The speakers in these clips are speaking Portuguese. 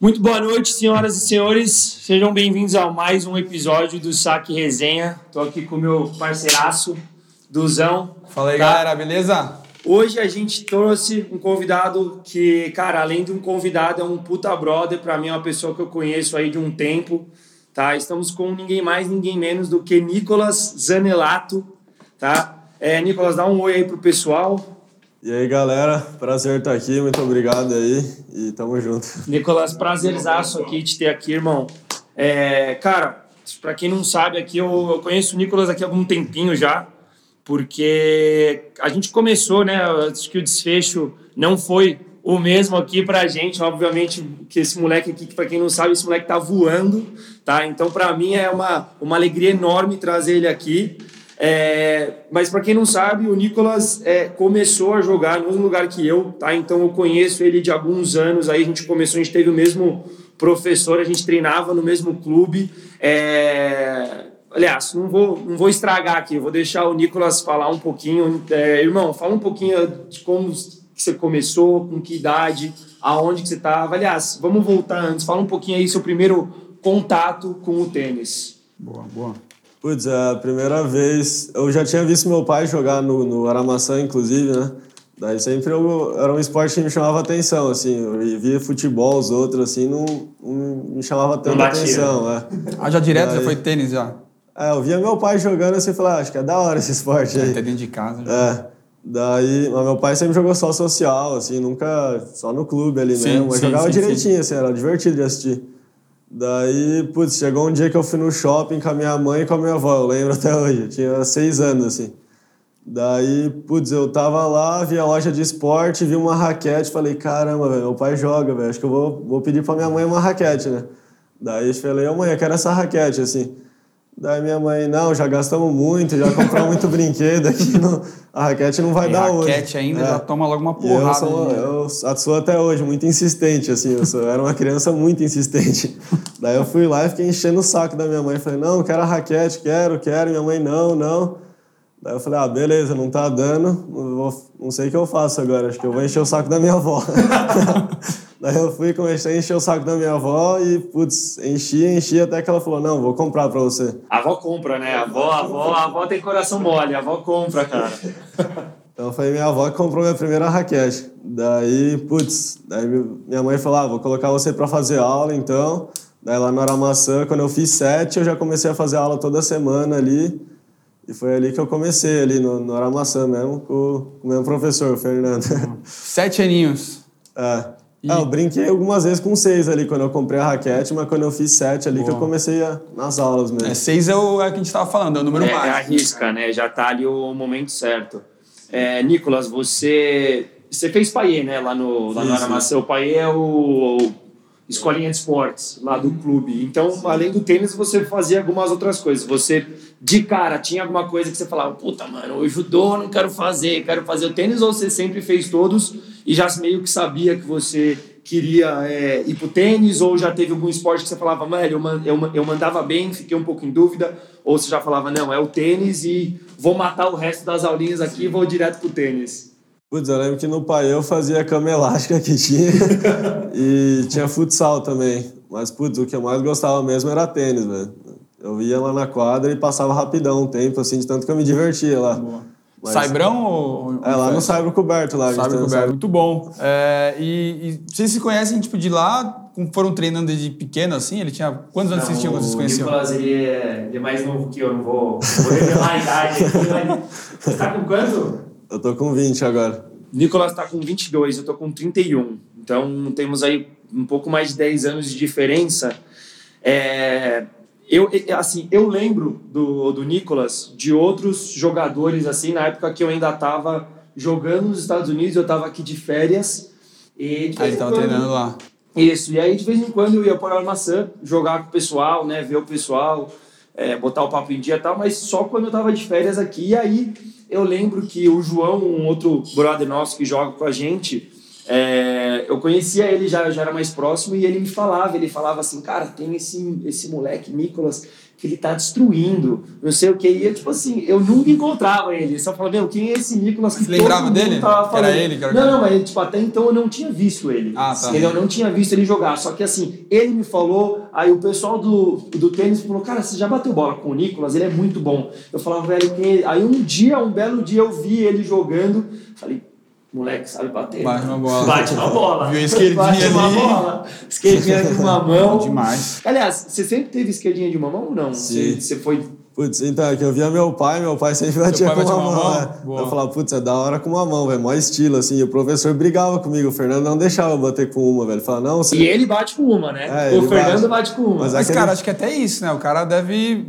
Muito boa noite, senhoras e senhores. Sejam bem-vindos a mais um episódio do Saque Resenha. Estou aqui com o meu parceiraço, Duzão. Fala aí, Tá? galera, beleza? Hoje a gente trouxe um convidado que, cara, além de um convidado, é um puta brother. Pra mim é uma pessoa que eu conheço aí de um tempo, tá? Estamos com ninguém mais, ninguém menos do que Nicolas Zanelato, tá? É, Nicolas, dá um oi aí pro pessoal. E aí, galera, prazer estar aqui, muito obrigado aí e tamo junto. Nicolas, prazerzaço aqui te ter aqui, irmão. É, cara, pra quem não sabe aqui, eu, eu conheço o Nicolas aqui há algum tempinho já, porque a gente começou, né? Acho que o desfecho não foi o mesmo aqui pra gente, obviamente, que esse moleque aqui, que pra quem não sabe, esse moleque tá voando, tá? Então, pra mim é uma, uma alegria enorme trazer ele aqui. É, mas para quem não sabe, o Nicolas é, começou a jogar no mesmo lugar que eu, tá? Então eu conheço ele de alguns anos. Aí a gente começou, a gente teve o mesmo professor, a gente treinava no mesmo clube. É, aliás, não vou, não vou estragar aqui, vou deixar o Nicolas falar um pouquinho. É, irmão, fala um pouquinho de como que você começou, com que idade, aonde que você estava. Aliás, vamos voltar antes. Fala um pouquinho aí seu primeiro contato com o tênis. Boa, boa. Putz, é a primeira vez. Eu já tinha visto meu pai jogar no, no Aramaçã, inclusive, né? Daí sempre eu, era um esporte que me chamava atenção, assim. Eu via futebol, os outros, assim, não, não me chamava tanta batia. atenção, é. Ah, já direto, já Aí. foi tênis já? É, eu via meu pai jogando assim e falava, ah, acho que é da hora esse esporte aí. Até dentro de casa. já. É. Daí, mas meu pai sempre jogou só social, assim, nunca só no clube ali Sim, mesmo. Mas sim, jogava sim, direitinho, assim, era divertido de assistir. Daí, putz, chegou um dia que eu fui no shopping com a minha mãe e com a minha avó, eu lembro até hoje, eu tinha seis anos, assim. Daí, putz, eu tava lá, vi a loja de esporte, vi uma raquete, falei, caramba, velho, meu pai joga, velho, acho que eu vou, vou pedir pra minha mãe uma raquete, né? Daí eu falei, ô mãe, eu quero essa raquete, assim. Daí minha mãe, não, já gastamos muito, já compramos muito brinquedo aqui, não- a raquete não vai Tem dar hoje. raquete ainda, É. já toma logo uma E eu porrada. sou, né? eu sou até hoje muito insistente, assim, eu, sou- eu era uma criança muito insistente. Daí eu fui lá e fiquei enchendo o saco da minha mãe, falei, não, quero a raquete, quero, quero, minha mãe, não, não. Daí eu falei, ah, beleza, não tá dando, não, vou- não sei o que eu faço agora, acho que eu vou encher o saco da minha avó. Daí eu fui, comecei a encher o saco da minha avó e, putz, enchi, enchi, até que ela falou, não, vou comprar pra você. A avó compra, né? A avó, a avó, a avó tem coração mole, a avó compra, cara. Então foi minha avó que comprou minha primeira raquete. Daí, putz, daí minha mãe falou: ah, vou colocar você pra fazer aula então. Daí lá no Aramaçã, quando eu fiz sete, eu já comecei a fazer aula toda semana ali. E foi ali que eu comecei, ali no, no Aramaçã mesmo, com, o- com o meu professor, o Fernando. Sete aninhos. é. Ah, eu brinquei algumas vezes com seis ali, quando eu comprei a raquete, mas quando eu fiz sete ali que eu comecei a, nas aulas mesmo. É, seis é o, é o que a gente tava falando, é o número É, é mágico. arrisca, né? Já tá ali o momento certo. É, Nicolas, você você fez Paiê, né? Lá no, lá no Fiz, Aramaçã. O Paiê é o, o escolinha de esportes lá do clube. Então, além do tênis, você fazia algumas outras coisas. Você, de cara, tinha alguma coisa que você falava, puta, mano, o judô eu não quero fazer, quero fazer o tênis, ou você sempre fez todos e já meio que sabia que você queria é, ir pro tênis, ou já teve algum esporte que você falava, mano, eu, man- eu, eu mandava bem, fiquei um pouco em dúvida, ou você já falava, não, é o tênis e vou matar o resto das aulinhas aqui e vou direto pro tênis. Putz, eu lembro que no pai eu fazia cama elástica que tinha e tinha futsal também. Mas, putz, o que eu mais gostava mesmo era tênis, velho. Eu ia lá na quadra e passava rapidão um tempo, assim, de tanto que eu me divertia lá. Mas- Saibrão ou. É, lá no Saibro Coberto, lá. um coberto. Muito bom. É, e, e vocês se conhecem, tipo, de lá, foram treinando desde pequeno, assim? Ele tinha. Quantos anos vocês tinham quando vocês se o conheciam? Nicolas, ele é, ele é mais novo que eu, não vou, vou revelar a idade aqui, mas... Você tá com quanto? Eu tô com 20 agora. Nicolas tá com 22, eu tô com 31. Então temos aí um pouco mais de 10 anos de diferença. É, eu, assim, eu lembro do, do Nicolas de outros jogadores, assim, na época que eu ainda tava jogando nos Estados Unidos, eu tava aqui de férias. E de Aí vez ele em tava quando- treinando lá. Isso, e aí de vez em quando eu ia para a maçã jogar com o pessoal, né, ver o pessoal, é, botar o papo em dia e tal, mas só quando eu tava de férias aqui. E aí eu lembro que o João, um outro brother nosso que joga com a gente, é, eu conhecia ele, já, já era mais próximo, e ele me falava, ele falava assim, cara, tem esse, esse moleque, Nicolas, que ele tá destruindo, não sei o que. E eu, tipo assim, eu nunca encontrava ele. Só falava, meu, quem é esse Nicolas que Você lembrava dele? Tava Que era falando? ele, que era- Não, não, mas tipo, até então eu não tinha visto ele. Ah, tá. Entendeu? Eu não tinha visto ele jogar. Só que assim, ele me falou, aí o pessoal do, do tênis falou, cara, você já bateu bola com o Nicolas? Ele é muito bom. Eu falava, velho, quem é? Aí um dia, um belo dia, eu vi ele jogando. Falei, moleque, sabe bater. Bate uma bola. Bate uma bola. Viu a esquerdinha Bate uma ali. bola. Esquerdinha de uma mão. Demais. Aliás, você sempre teve esquerdinha de uma mão ou não? Sim. Você, você foi. Putz, então, é que eu via meu pai, meu pai sempre batia com uma com mão. uma mão? né? Eu falava, putz, é da hora com uma mão, velho, mó estilo, assim. E o professor brigava comigo, o Fernando não deixava eu bater com uma, velho. Falava, não, você... E ele bate com uma, né? É, o Fernando bate. bate, com uma. Mas Mas, Aquele- cara, acho que até isso, né? O cara deve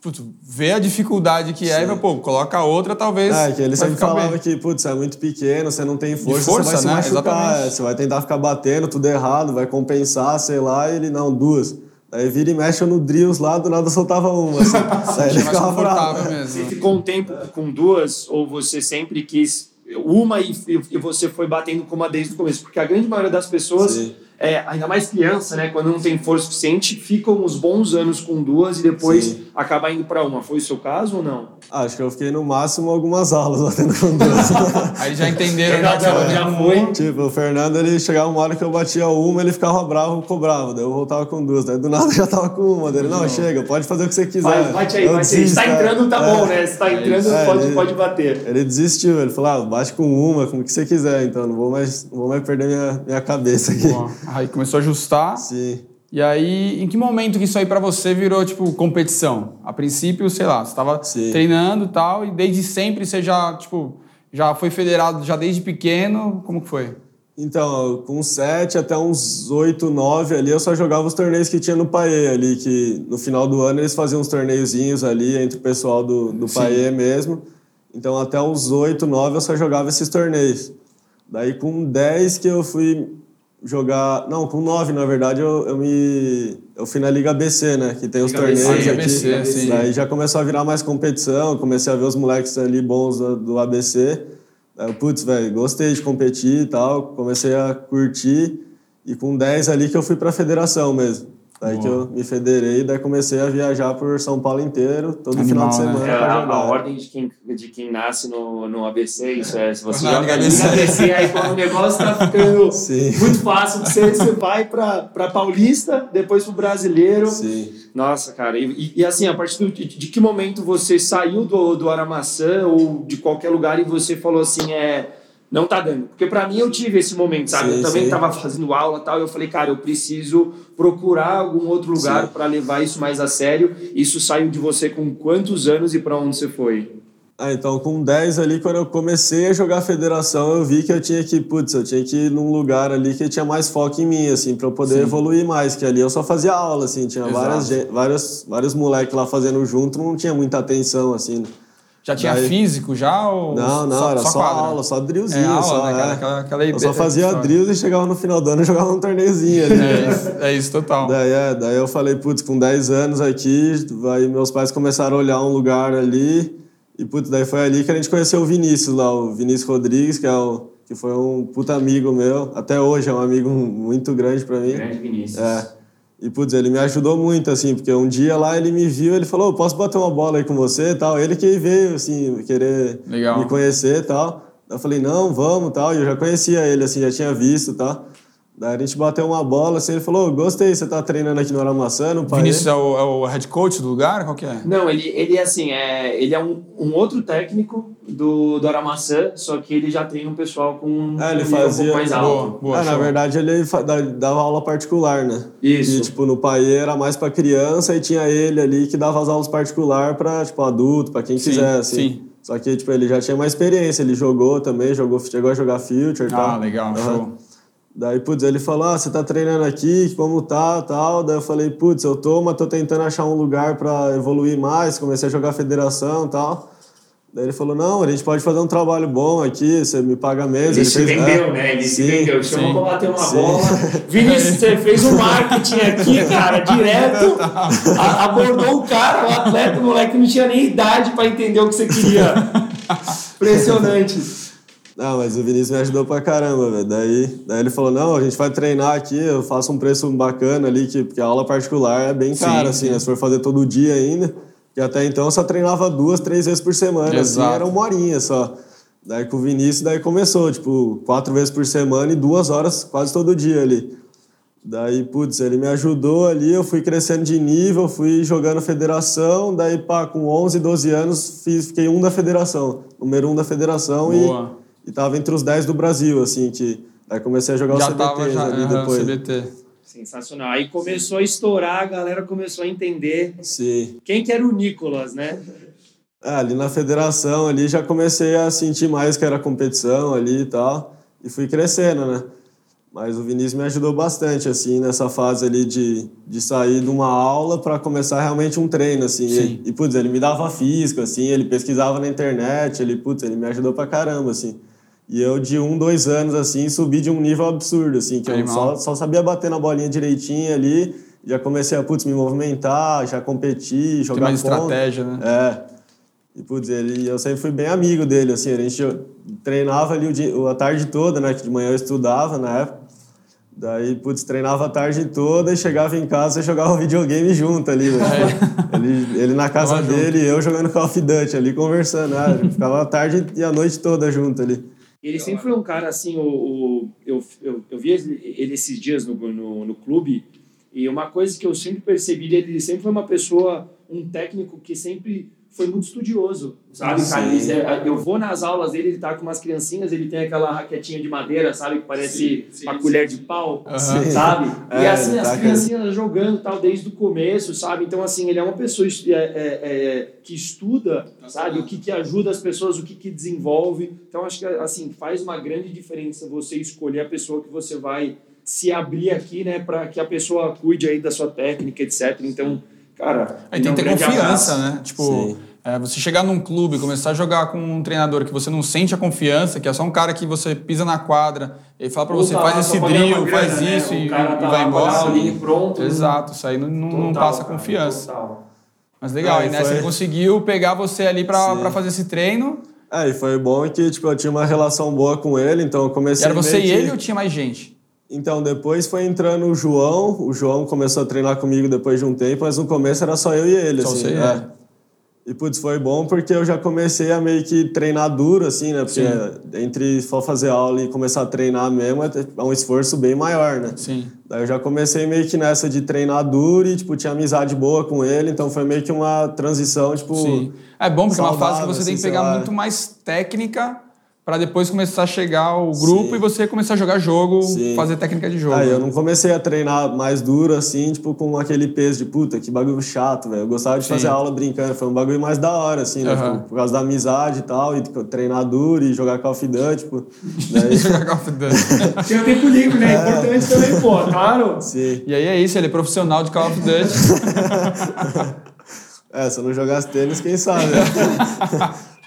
puto, ver a dificuldade que é e, pô, coloca a outra, talvez. É, que ele sempre falava bem. que, putz, você é muito pequeno, você não tem força, força, você vai se né? machucar, Exatamente. é, você vai tentar ficar batendo tudo errado, vai compensar, sei lá, e ele, não, duas. Aí vira e mexe no drills lá, do nada soltava uma, assim. Daí ele ficava bravo. confortável Você mesmo. ficou um tempo com duas ou você sempre quis uma e, e você foi batendo com uma desde o começo? Porque a grande maioria das pessoas, Sim. É, ainda mais criança, né, quando não tem força suficiente, ficam uns bons anos com duas e depois Sim. acaba indo para uma. Foi o seu caso ou não? Ah, Acho que eu fiquei no máximo algumas aulas batendo com duas. Aí já entenderam, Já- né? que já- já com foi. tipo, o Fernando, ele chegava uma hora que eu batia uma, ele ficava bravo, cobrava. Daí eu voltava com duas. Daí do nada eu já tava com uma. Daí ele, não, chega, pode fazer o que você quiser. Vai, bate aí, Eu bate aí. Se tá é. entrando, tá É. bom, né? Se tá entrando, É, pode, ele- pode bater. Ele desistiu, ele falou, ah, bate com uma, como que você quiser, então não vou mais, não vou mais perder minha, minha cabeça aqui. Aí começou a ajustar. Sim. E aí, em que momento que isso aí pra você virou, tipo, competição? A princípio, sei lá, você tava Sim. treinando e tal, e desde sempre você já, tipo, já foi federado já desde pequeno? Como que foi? Então, com 7 até uns 8, 9 ali, eu só jogava os torneios que tinha no Paê ali, que no final do ano eles faziam uns torneiozinhos ali entre o pessoal do, do Paê mesmo. Então, até uns 8, 9 eu só jogava esses torneios. Daí, com 10 que eu fui jogar... Não, com 9, na verdade, eu, eu me... Eu fui na Liga ABC, né? Que tem os Liga torneios ABC, aqui. ABC, sim. Daí já começou a virar mais competição, comecei a ver os moleques ali bons do, do ABC. Daí putz, velho, gostei de competir e tal, comecei a curtir. E com 10 ali que eu fui pra federação mesmo. Daí que eu me federei, daí comecei a viajar por São Paulo inteiro, todo Animal, final de né? semana É, pra a, a ordem de quem, de quem nasce no, no ABC, isso é. Se você joga na ABC. ABC, aí quando o negócio tá ficando Sim. muito fácil pra você, você vai pra, pra Paulista, depois pro Brasileiro. Sim. Nossa, cara, e, e- e assim, a partir do- de, de que momento você saiu do, do Aramaçã ou de qualquer lugar e você falou assim, é. Não tá dando. Porque pra mim eu tive esse momento, sabe? Sim, eu também sim. tava fazendo aula e tal, e eu falei, cara, eu preciso procurar algum outro lugar Sim. pra levar isso mais a sério. Isso saiu de você com quantos anos e pra onde você foi? Ah, então com 10 ali, quando eu comecei a jogar federação, eu vi que eu tinha que, putz, eu tinha que ir num lugar ali que tinha mais foco em mim, assim, pra eu poder evoluir mais, que ali eu só fazia aula, assim, tinha Exato. várias, várias, vários moleques lá fazendo junto, não tinha muita atenção, assim. Já tinha Daí- físico já? Ou Não, não, era só, quadra? aula, só drillzinho, É aula, só, né, cara? é. Aquela, aquela Eu só fazia só- drills e chegava no final do ano e jogava um torneiozinho ali. É isso, é isso total. Daí, é, daí eu falei, putz, com 10 anos aqui, aí meus pais começaram a olhar um lugar ali, e putz, daí foi ali que a gente conheceu o Vinícius lá, o Vinícius Rodrigues, que, é o, que foi um puta amigo meu, até hoje é um amigo muito grande pra mim. Grande Vinícius. É. E, putz, ele me ajudou muito, assim, porque um dia lá ele me viu, ele falou, posso bater uma bola aí com você e tal. Ele que veio, assim, querer Legal. me conhecer e tal. Eu falei, não, vamos tal. E eu já conhecia ele, assim, já tinha visto e tal. Daí a gente bateu uma bola, assim, ele falou, gostei, você tá treinando aqui no Aramaçã, no Paê? Vinícius é o, é o head coach do lugar? Qual que é? Não, ele, ele é assim, é, ele é um, um outro técnico do, do Aramaçã, só que ele já treina um pessoal com É, ele um fazia- pouco mais Boa, alto. boa. Ah, na show. verdade, ele dava aula particular, né? Isso. E, tipo, no Paê era mais pra criança e tinha ele ali que dava as aulas particular pra, tipo, adulto, pra quem Sim, quiser, assim. sim. Só que, tipo, ele já tinha mais experiência, ele jogou também, jogou, chegou a jogar Future e Ah, tal. legal, Aham. show. Daí, putz, ele falou, ah, você tá treinando aqui, como tá, tal. Daí eu falei, putz, eu tô, mas tô tentando achar um lugar pra evoluir mais, comecei a jogar federação e tal. Daí ele falou, não, a gente pode fazer um trabalho bom aqui, você me paga menos. Ele se fez- vendeu, é, né? Ele se sim, vendeu. Chamou sim, pra bater uma sim. bola. Vinícius, você fez um marketing aqui, cara, direto. A- abordou o cara, o atleta, o moleque não tinha nem idade pra entender o que você queria. Impressionante. Não, mas o Vinícius me ajudou pra caramba, velho. Daí, daí ele falou, não, a gente vai treinar aqui, eu faço um preço bacana ali, que, porque a aula particular é bem cara, assim, sim. né? Se for fazer todo dia ainda. Que até então eu só treinava duas, três vezes por semana, assim, Exato. era uma horinha só. Daí com o Vinícius, daí começou, tipo, quatro vezes por semana e duas horas quase todo dia ali. Daí, putz, ele me ajudou ali, eu fui crescendo de nível, fui jogando federação, daí, pá, com 11, 12 anos, fiz, fiquei um da federação, número um da federação Boa. e, e tava entre os 10 do Brasil, assim, que daí comecei a jogar Já o CBT tava já, ali aham, depois. CBT. Sensacional. Aí começou a estourar, a galera começou a entender Sim. quem que era o Nicolas, né? É, ali na federação ali já comecei a sentir mais que era competição ali e tal, e fui crescendo, né? Mas o Vinícius me ajudou bastante, assim, nessa fase ali de, de sair de uma aula para começar realmente um treino, assim. Sim. E, e, putz, ele me dava físico, assim, ele pesquisava na internet, ele, putz, ele me ajudou pra caramba, assim. E eu, de um, dois anos, assim, subi de um nível absurdo, assim, que eu Animal. só, só sabia bater na bolinha direitinho ali, já comecei a, putz, me movimentar, já competir, jogar Tem mais ponta. estratégia, né? É. E, putz, ele, eu sempre fui bem amigo dele, assim, a gente treinava ali o dia, a tarde toda, né, que de manhã eu estudava na época. Daí, putz, treinava a tarde toda e chegava em casa e jogava videogame junto ali. Ele, ele na casa. Tava dele e eu jogando Call of Duty ali, conversando, né? Ficava a tarde e a noite toda junto ali. Ele sempre foi um cara assim, o, o- eu, eu, eu vi ele esses dias no, no, no clube, e uma coisa que eu sempre percebi dele, ele sempre foi uma pessoa, um técnico que sempre foi muito estudioso, sabe, cara? Sim. Ele- eu vou nas aulas dele, ele tá com umas criancinhas, ele tem aquela raquetinha de madeira, sabe, que parece uma colher de pau, Aham. sabe? e É, assim, ele as tá criancinhas jogando tal desde o começo, sabe? Então, assim, ele é uma pessoa é, é, é, que estuda, sabe? O que, que ajuda as pessoas, o que, que desenvolve. Então, acho que, assim, faz uma grande diferença você escolher a pessoa que você vai se abrir aqui, né? Para que a pessoa cuide aí da sua técnica, etc. Então, cara... Aí tem que ter confiança, abraço. né? Tipo, Sim. é, você chegar num clube, começar a jogar com um treinador que você não sente a confiança, que é só um cara que você pisa na quadra, ele fala pra Ou você, tá faz esse drill, grana, faz né? isso e, cara e tá vai embora. aulinha pronto. Exato, isso aí não, não, não Total, passa cara, confiança. total. Mas legal, Ah, e e nessa foi- ele conseguiu pegar você ali pra fazer esse treino. É, e foi bom que, tipo, eu tinha uma relação boa com ele, então eu E comecei era você meio e que- ele ou tinha mais gente? Então, depois foi entrando o João. O João começou a treinar comigo depois de um tempo, mas no começo era só eu e ele, Só assim. você e é. ele. E, putz, foi bom porque eu já comecei a meio que treinar duro, assim, né? Porque entre só fazer aula e começar a treinar mesmo é é um esforço bem maior, né? Sim. Daí eu já comecei meio que nessa de treinar duro e, tipo, tinha amizade boa com ele, então foi meio que uma transição, tipo... Sim. É bom porque é uma fase que você tem que assim, pegar muito mais técnica pra depois começar a chegar o grupo Sim. e você começar a jogar jogo, Sim. fazer técnica de jogo. Aí né? eu não comecei a treinar mais duro assim, tipo, com aquele peso de puta, que bagulho chato, velho. Eu gostava de Sim. fazer aula brincando, foi um bagulho mais da hora, assim, né? Aham. Tipo, por causa da amizade e tal, e tipo, treinar duro e jogar Call of Duty, tipo. Daí, Jogar Call of Duty. Tem o tempo livre, né? É importante também, pô, claro. sim. E aí é isso, ele é profissional de Call of Duty. É, se eu não jogasse tênis, quem sabe? né?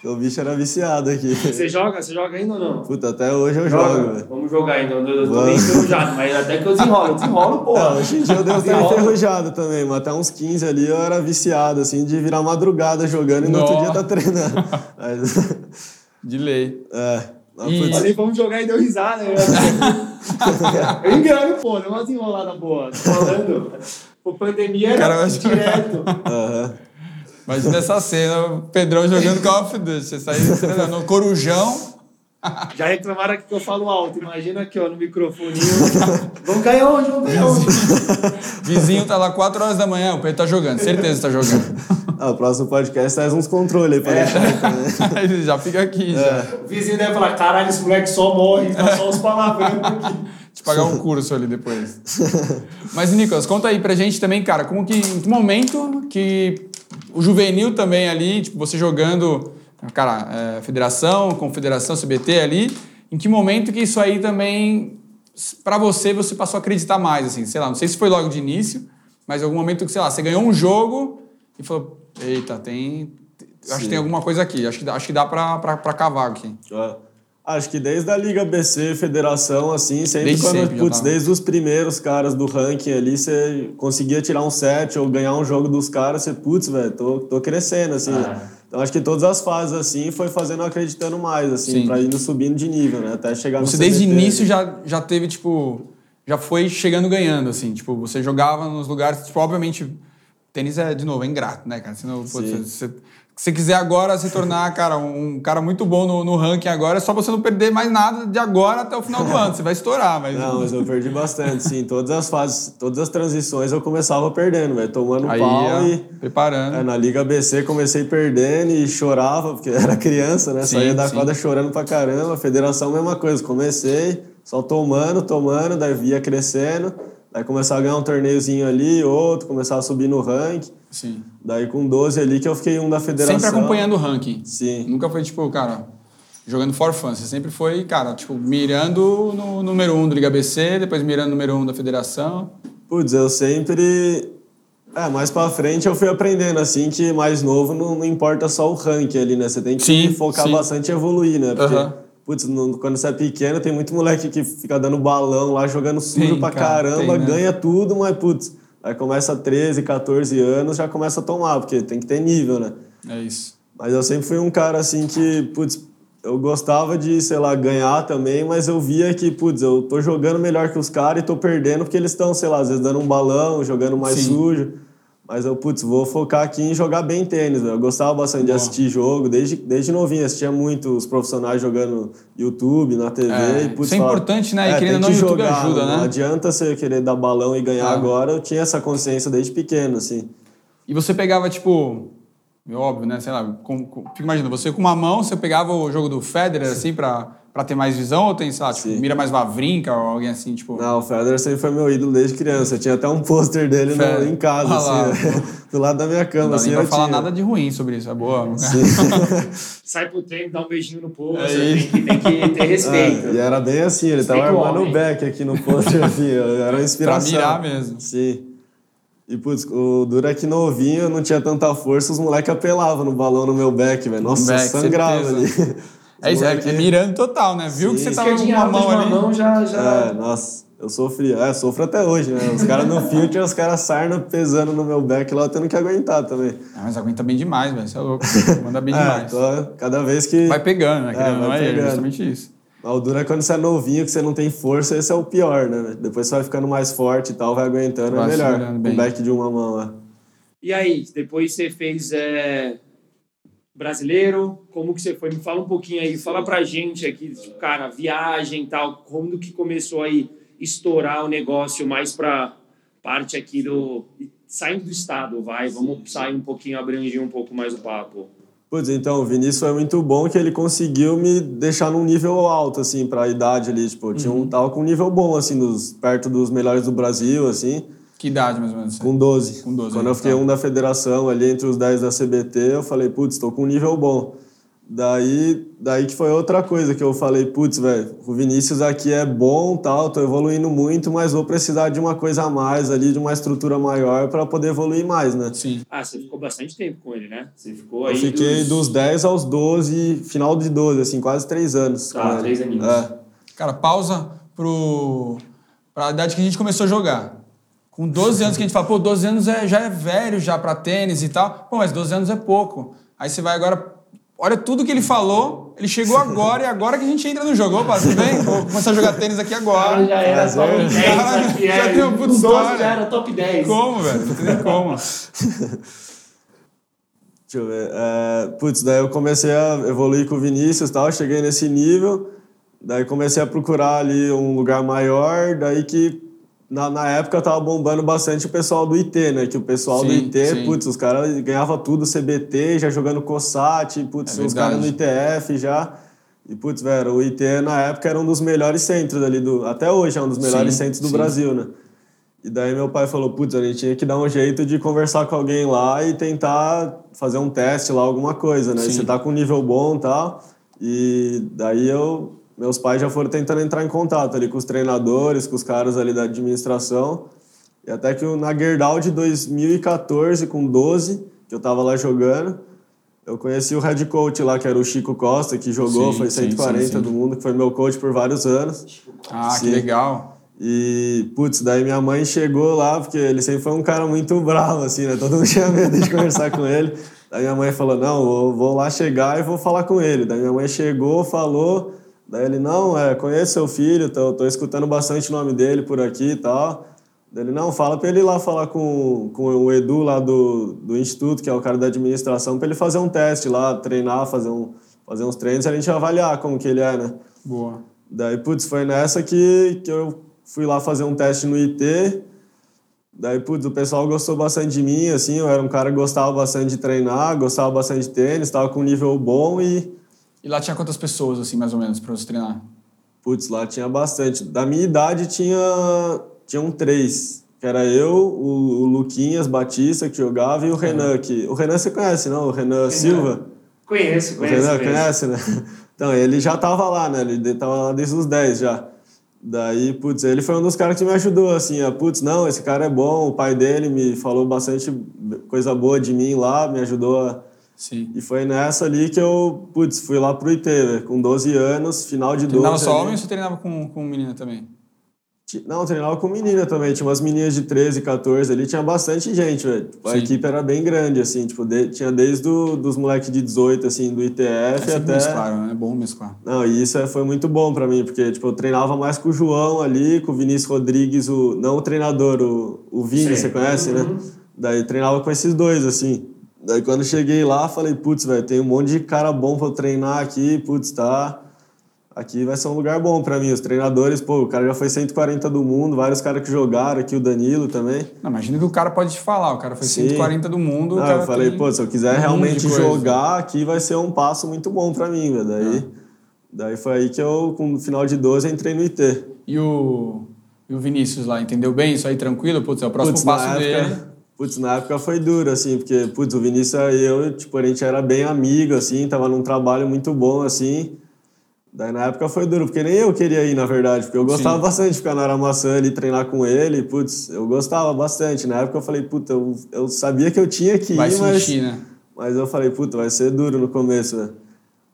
O bicho era viciado aqui. Você joga? Você joga ainda ou não? Puta, até hoje eu jogo, velho. Vamos jogar ainda. Eu eu tô Vamos. meio enferrujado, mas até que eu desenrolo. Eu desenrolo, pô. É, hoje em dia eu devo estar enferrujado também, mas até uns 15 ali eu era viciado, assim, de virar madrugada jogando e no outro dia tá treinando. Mas, De lei. é, mas, E- putz, Falei, vamos jogar e deu risada. né? Eu engano, pô. Deu uma desenrolada boa. Tô falando. Pô, pandemia era Cara, eu acho que- direto. aham. Imagina essa cena, o Pedrão jogando Call of Duty. Você treinando no corujão. Já reclamaram aqui que eu falo alto. Imagina aqui, ó, no microfoninho. Vamos cair onde? Vamos cair onde? Vizinho tá lá 4 horas da manhã, o Pedro tá jogando, certeza que tá jogando. Ah, o próximo podcast traz uns controles aí pra É. deixar aí também. Aí ele já fica aqui, já. O vizinho deve falar: caralho, esse moleque só morre, tá só os palavrões aqui. Te pagar um curso ali depois. Mas, Nicolas, conta aí pra gente também, cara, como que, em que momento que o juvenil também ali, tipo, você jogando, cara, é, federação, confederação, CBT ali, em que momento que isso aí também, pra você, você passou a acreditar mais, assim, sei lá, não sei se foi logo de início, mas em algum momento que, sei lá, você ganhou um jogo e falou, eita, tem... Acho que Sim. tem alguma coisa aqui, acho que dá, acho que dá pra cavar aqui. Ah, Acho que desde a Liga BC, Federação, assim, sempre Desde quando, sempre putz, desde os primeiros caras do ranking ali, você conseguia tirar um set ou ganhar um jogo dos caras, você, putz, velho, tô, tô crescendo, assim. Ah. Então acho que todas as fases assim foi fazendo acreditando mais, assim, Sim. pra indo subindo de nível, né? Até chegar no Você desde o início já, já teve, tipo. Já foi chegando ganhando, assim. Tipo, você jogava nos lugares. Tipo, obviamente, tênis é, de novo, é ingrato, né, cara? Você não, pô, você, você- se você quiser agora se tornar, cara, um cara muito bom no, no ranking agora, é só você não perder mais nada de agora até o final do ano. Você vai estourar, mas. Não, mas eu perdi bastante, sim. Todas as fases, todas as transições eu começava perdendo, velho. Tomando Aí, pau ó, e. preparando. É, na Liga ABC comecei perdendo e chorava, porque era criança, né? Sim, Saía da sim. quadra chorando pra caramba. Federação, mesma coisa. Comecei só tomando, tomando, daí ia crescendo. Daí começava a ganhar um torneiozinho ali, outro, começava a subir no ranking. Sim. Daí com 12 ali que eu fiquei um da federação. Sempre acompanhando o ranking. Sim. Nunca foi, tipo, cara, jogando for fun. Você sempre foi, cara, tipo, mirando no número um do Liga BC, depois mirando no número um da federação. Putz, eu sempre. É, mais pra frente eu fui aprendendo, assim, que mais novo não, não importa só o ranking ali, né? Você tem que Sim, focar sim. bastante e evoluir, né? Porque. Putz, no- quando você é pequeno, tem muito moleque que fica dando balão lá, jogando sujo Sim, pra cara, caramba, tem, né? ganha tudo, mas, putz, aí começa 13, 14 anos, já começa a tomar, porque tem que ter nível, né? É isso. Mas eu sempre fui um cara assim que, putz, eu gostava de, sei lá, ganhar também, mas eu via que, putz, eu tô jogando melhor que os caras e tô perdendo porque eles estão, sei lá, às vezes dando um balão, jogando mais Sim. sujo. Mas eu, putz, vou focar aqui em jogar bem tênis, velho. Eu gostava bastante de Boa. assistir jogo, desde, desde novinho, assistia muito os profissionais jogando no YouTube, na TV. É, e, putz, isso é falava, importante, né? E é, querendo tem ou não, o YouTube jogar, ajuda, Não né? adianta você querer dar balão e ganhar Ah. agora. Eu tinha essa consciência desde pequeno, assim. E você pegava, tipo, é óbvio, né? Sei lá, com, com, imaginando, você com uma mão, você pegava o jogo do Federer, assim, pra, pra ter mais visão, ou tem, sei lá, tipo, Sim. mira mais Vavrinka ou alguém assim, tipo... Não, o Federer sempre foi meu ídolo desde criança. Eu tinha até um pôster dele no- Federer. em casa, lá. assim, do lado da minha não cama. dá assim, nem pra eu falar tinha. nada de ruim sobre isso, é boa. Sai pro treino, dá um beijinho no povo, É tem que, tem que ter respeito. É, e era bem assim, ele tava armando o back aqui no pôster, assim, era uma inspiração. mirar mesmo. Sim. E, putz, o duro é que novinho, eu não tinha tanta força, os moleques apelavam no balão no meu back, velho. Nossa, back, sangrava certeza. ali. É isso, é, é mirando total, né? Viu que Sim. você tava com uma mão de uma ali. mão já... já... É, nossa, eu sofri. É, sofro até hoje, né? Os caras no filtro, os caras sarna pesando no meu back lá, eu tendo que aguentar também. Ah, mas aguenta bem demais, velho. Você é louco. Manda bem É, demais. tô- cada vez que... Vai pegando, né? É, vai é pegando. justamente isso. Mas O duro é quando você é novinho, que você não tem força, esse é o pior, né? Depois você vai ficando mais forte e tal, vai aguentando, Vai é melhor. o back de uma mão lá. E aí, depois você fez é, brasileiro, como que você foi? Me fala um pouquinho aí, fala pra gente aqui, tipo, cara, viagem e tal, como que começou aí estourar o negócio mais pra parte aqui do... Saindo do estado, vai, vamos sair um pouquinho, abranger um pouco mais o papo. Putz, então, o Vinícius foi muito bom que ele conseguiu me deixar num nível alto, assim, pra idade ali. Tipo, eu tinha Uhum. um, tava com um nível bom, assim, dos, perto dos melhores do Brasil, assim, Que idade, mais ou menos? com 12. Com 12, Quando eu fiquei tá. um da federação ali, entre os 10 da CBT, eu falei, putz, tô com um nível bom. Daí, daí que foi outra coisa que eu falei, putz, velho, o Vinícius aqui é bom, tal, tô evoluindo muito, mas vou precisar de uma coisa a mais ali, de uma estrutura maior para poder evoluir mais, né? Sim. Ah, você ficou bastante tempo com ele, né? Você ficou Eu aí fiquei dos 10 aos 12, final de 12, assim, quase três anos. Tá, com ele. três aninhos. É. Cara, pausa pro... pra idade que a gente começou a jogar. Com 12 anos que a gente fala, pô, 12 anos é, já é velho já pra tênis e tal. Pô, mas 12 anos é pouco. Aí você vai agora... Olha tudo que ele falou, ele chegou agora e agora que a gente entra no jogo. Opa, tudo bem? Vou começar a jogar tênis aqui agora. Ah, já era top 10 Cara, aqui, já é, tem com 12 história. já era top 10. Como, velho? Não tem nem como. Deixa eu ver. É, putz, daí eu comecei a evoluir com o Vinícius e tal, cheguei nesse nível, daí comecei a procurar ali um lugar maior, daí que na, na época tava bombando bastante o pessoal do IT, né? Que o pessoal do Sim, IT, sim. putz, os caras ganhavam tudo CBT, já jogando COSAT, putz, É os caras no. ITF já. E, putz, velho, o IT na época era um dos melhores centros ali do. Até hoje é um dos melhores Sim, centros do. Brasil, né? E daí meu pai falou, putz, a gente tinha que dar um jeito de conversar com alguém lá e tentar fazer um teste lá, alguma coisa, né? Você tá com um nível bom e tal. E daí eu... Meus pais já foram tentando entrar em contato ali com os treinadores, com os caras ali da administração. E até que o- na Gerdau de 2014, com 12, que eu tava lá jogando, eu conheci o head coach lá, que era o Chico Costa, que jogou, Sim, foi sim, 140 sim, sim. do mundo, que foi meu coach por vários anos. Ah, que legal. E, putz, daí minha mãe chegou lá, porque ele sempre foi um cara muito bravo, assim, né? Todo mundo tinha medo de conversar com ele. Daí minha mãe falou, não, eu vou lá chegar e vou falar com ele. Daí minha mãe chegou, falou, daí ele, não, é, conheço seu filho, tô, tô escutando bastante o nome dele por aqui e tal. Daí ele, não, fala pra ele ir lá falar com, com o Edu lá do, do Instituto, que é o cara da administração, pra ele fazer um teste lá, treinar, fazer, um, fazer uns treinos e a gente avaliar como que ele é, né? Boa. Daí, putz, foi nessa que, que eu fui lá fazer um teste no IT. Daí, putz, o pessoal gostou bastante de mim, assim, eu era um cara que gostava bastante de treinar, gostava bastante de tênis, estava com um nível bom e, E lá tinha quantas pessoas, assim, mais ou menos, pra você treinar? putz, lá tinha bastante. Da minha idade tinha tinham três, que era eu, o, o Luquinhas Batista, que jogava, e o Renan, que... O Renan você conhece, não? O Renan, Silva? Conheço, O conheço. Renan, conheço. conhece, né? Então, ele já tava lá, né? Ele tava lá desde os 10 já. Daí, putz, ele foi um dos caras que me ajudou, assim, a, putz, não, esse cara é bom, o pai dele me falou bastante coisa boa de mim lá, me ajudou a... Sim. E foi nessa ali que eu, putz, fui lá pro IT, velho, com 12 anos, final de 12. Treinava só homem ou você treinava com, com menina também? Não, treinava com menina também. Tinha umas meninas de 13, 14 ali. Tinha bastante gente, velho. Tipo, A Sim. equipe era bem grande, assim. Tipo, de- tinha desde do, dos moleques de 18, assim, do É ITF sempre até... mesclar, né? É bom mesclar. Não, e isso é- foi muito bom pra mim, porque, tipo, eu treinava mais com o João ali, com o Vinícius Rodrigues, o... Não o treinador, o, o Vini, Sei. você conhece, Uhum. né? Daí treinava com esses dois, assim. Daí quando eu cheguei lá, falei, putz, velho, tem um monte de cara bom pra eu treinar aqui, putz, tá... Aqui vai ser um lugar bom pra mim. Os treinadores, pô, o cara já foi 140 do mundo, vários caras que jogaram aqui, o Danilo também. Não, imagina que o cara pode te falar, o cara foi Sim. 140 do mundo. o Não, eu falei, pô, se eu um quiser mundo realmente jogar, aqui vai ser um passo muito bom pra mim, velho. Daí, É. daí foi aí que eu, com no final de 12, eu entrei no IT. E o, e o Vinícius lá, entendeu bem isso aí, tranquilo? Putz, é o próximo passo dele. época, putz, na época foi duro, assim, porque, putz, o Vinícius e eu, tipo, a gente era bem amigo, assim, tava num trabalho muito bom, assim. Daí na época foi duro, porque nem eu queria ir, na verdade, porque eu gostava Sim. bastante de ficar na Aramaçã ali, treinar com ele, putz, eu gostava bastante. Na época eu falei, puta, eu, eu sabia que eu tinha que Vai ir, mas... sentir, né? Mas eu falei, puta, vai ser duro no começo, né?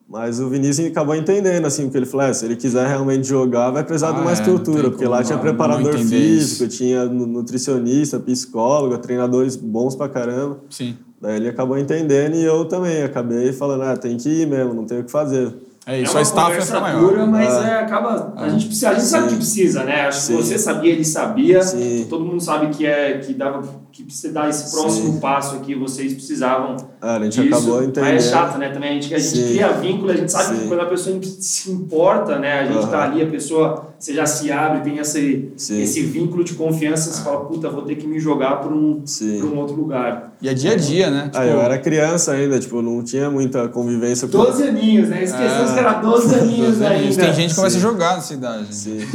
Mas o Vinícius acabou entendendo, assim, porque ele falou, é, se ele quiser realmente jogar, vai precisar de Ah, uma é, estrutura, porque lá tinha preparador físico, isso. tinha nu- nutricionista, psicólogo, treinadores bons pra caramba. Sim. Daí ele acabou entendendo e eu também acabei falando, ah, tem que ir mesmo, não tem o que fazer. É É isso, uma a staff ficar maior. dura, mas é, acaba. A gente, precisa, a gente sabe que precisa, né? Acho Sim. que você sabia, ele sabia. Sim. Todo mundo sabe que é que dava que precisa dar esse próximo Sim. passo aqui, vocês precisavam. Ah, a gente disso. acabou entendendo. Mas é chato, né? Também a gente, a gente Sim. cria vínculo, a gente sabe que Sim. quando a pessoa se importa, né? A gente tá Aham. ali, a pessoa, você já se abre, tem esse, esse vínculo de confiança, você fala, puta, vou ter que me jogar para um, pra um outro lugar. E é dia a dia, né? Tipo, Ah, eu era criança ainda, tipo, não tinha muita convivência com... 12 aninhos, né? Esquecemos É. que era 12 aninhos 12 aninhos. ainda. Tem gente que começa a jogar nessa idade. Sim.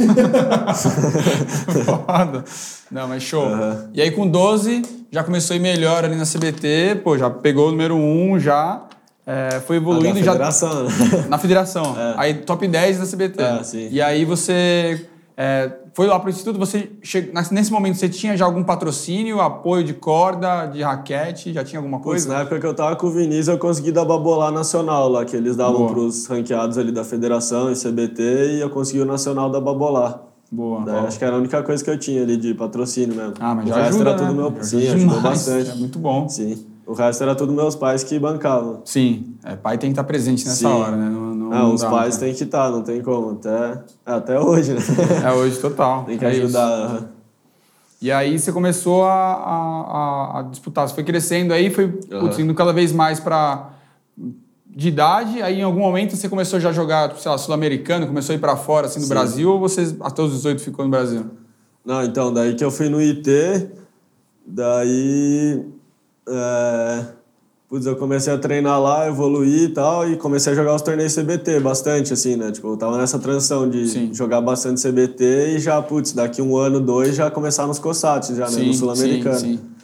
Foda. Não, mas show. Aham. E aí com 12, já começou a ir melhor ali na CBT, pô, já pegou o número 1 já, é, foi A da evoluindo já federação, né? na federação. É. Aí top 10 da CBT. É, sim. E aí você é, foi lá pro instituto, você che... nas- nesse momento você tinha já algum patrocínio, apoio de corda, de raquete, já tinha alguma coisa? na época que eu tava com o Vinícius, eu consegui dar babolá nacional lá, que eles davam Boa. pros ranqueados ali da federação e CBT, e eu consegui o nacional da babolá. Boa. Daí, acho que era a única coisa que eu tinha ali de patrocínio mesmo. Ah, mas o já resto ajuda, era tudo né? meu... Sim, ajudou bastante. É muito bom. Sim. O resto era tudo meus pais que bancavam. Sim, é, pai tem que estar presente nessa Sim. hora, né? Não, não, Ah, não os dá, pais né? têm que estar, não tem como. Até, até hoje, né? É hoje total. tem que É isso. ajudar. aham. E aí você começou a, a, a- disputar, você foi crescendo aí, foi Aham. indo cada vez mais para de idade, aí em algum momento você começou já a jogar, tipo, sei lá, sul-americano, começou a ir para fora, assim, no Sim. Brasil, ou você até os 18 ficou no Brasil? Não, então, daí que eu fui no IT, daí. É, putz, eu comecei a treinar lá, evoluir e tal, e comecei a jogar os torneios CBT bastante, assim, né? Tipo, eu tava nessa transição de Sim. jogar bastante CBT e já, putz, daqui um ano, dois, já começar nos COSATs, já, né? No Sul-Americano. sim, sim.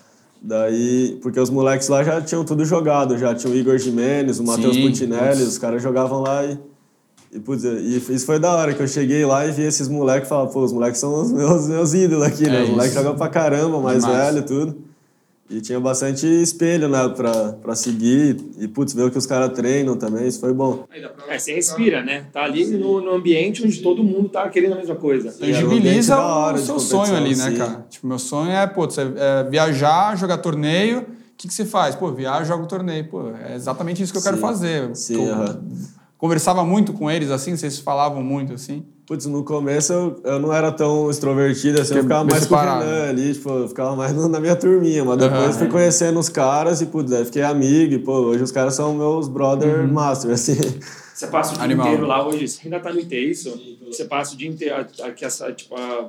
Daí, porque os moleques lá já tinham tudo jogado, já tinha o Igor Jimenez, o Matheus Putinelli, os caras jogavam lá e. E, putz, e isso foi da hora, que eu cheguei lá e vi esses moleques e falava, pô, os moleques são os meus, meus ídolos aqui, né? É os moleques jogam pra caramba, mais Demais. velho e tudo. E tinha bastante espelho, né, pra, pra seguir. E, putz, ver o que os caras treinam também, isso foi bom. É, você respira, né? Tá ali no, no ambiente onde todo mundo tá querendo a mesma coisa. Tangibiliza hora o seu sonho ali, né, competição, cara? Tipo, meu sonho é, pô, você, é, viajar, jogar torneio. O que, que você faz? Pô, viaja, joga o torneio. Pô, é exatamente isso que eu quero Sim. fazer. Sim, Tô-. Conversava muito com eles, assim, vocês falavam muito, assim. Putz, no começo eu, eu não era tão extrovertido assim, eu ficava mais com o. Renan ali, tipo, eu ficava mais na minha turminha, mas depois Aham. fui conhecendo os caras e, putz, aí fiquei amigo e, pô, hoje os caras são meus brother Uhum. master, assim. Você passa o dia Animal. inteiro lá hoje, você ainda tá no IT, isso? Você passa o dia inteiro, aqui essa, tipo, a-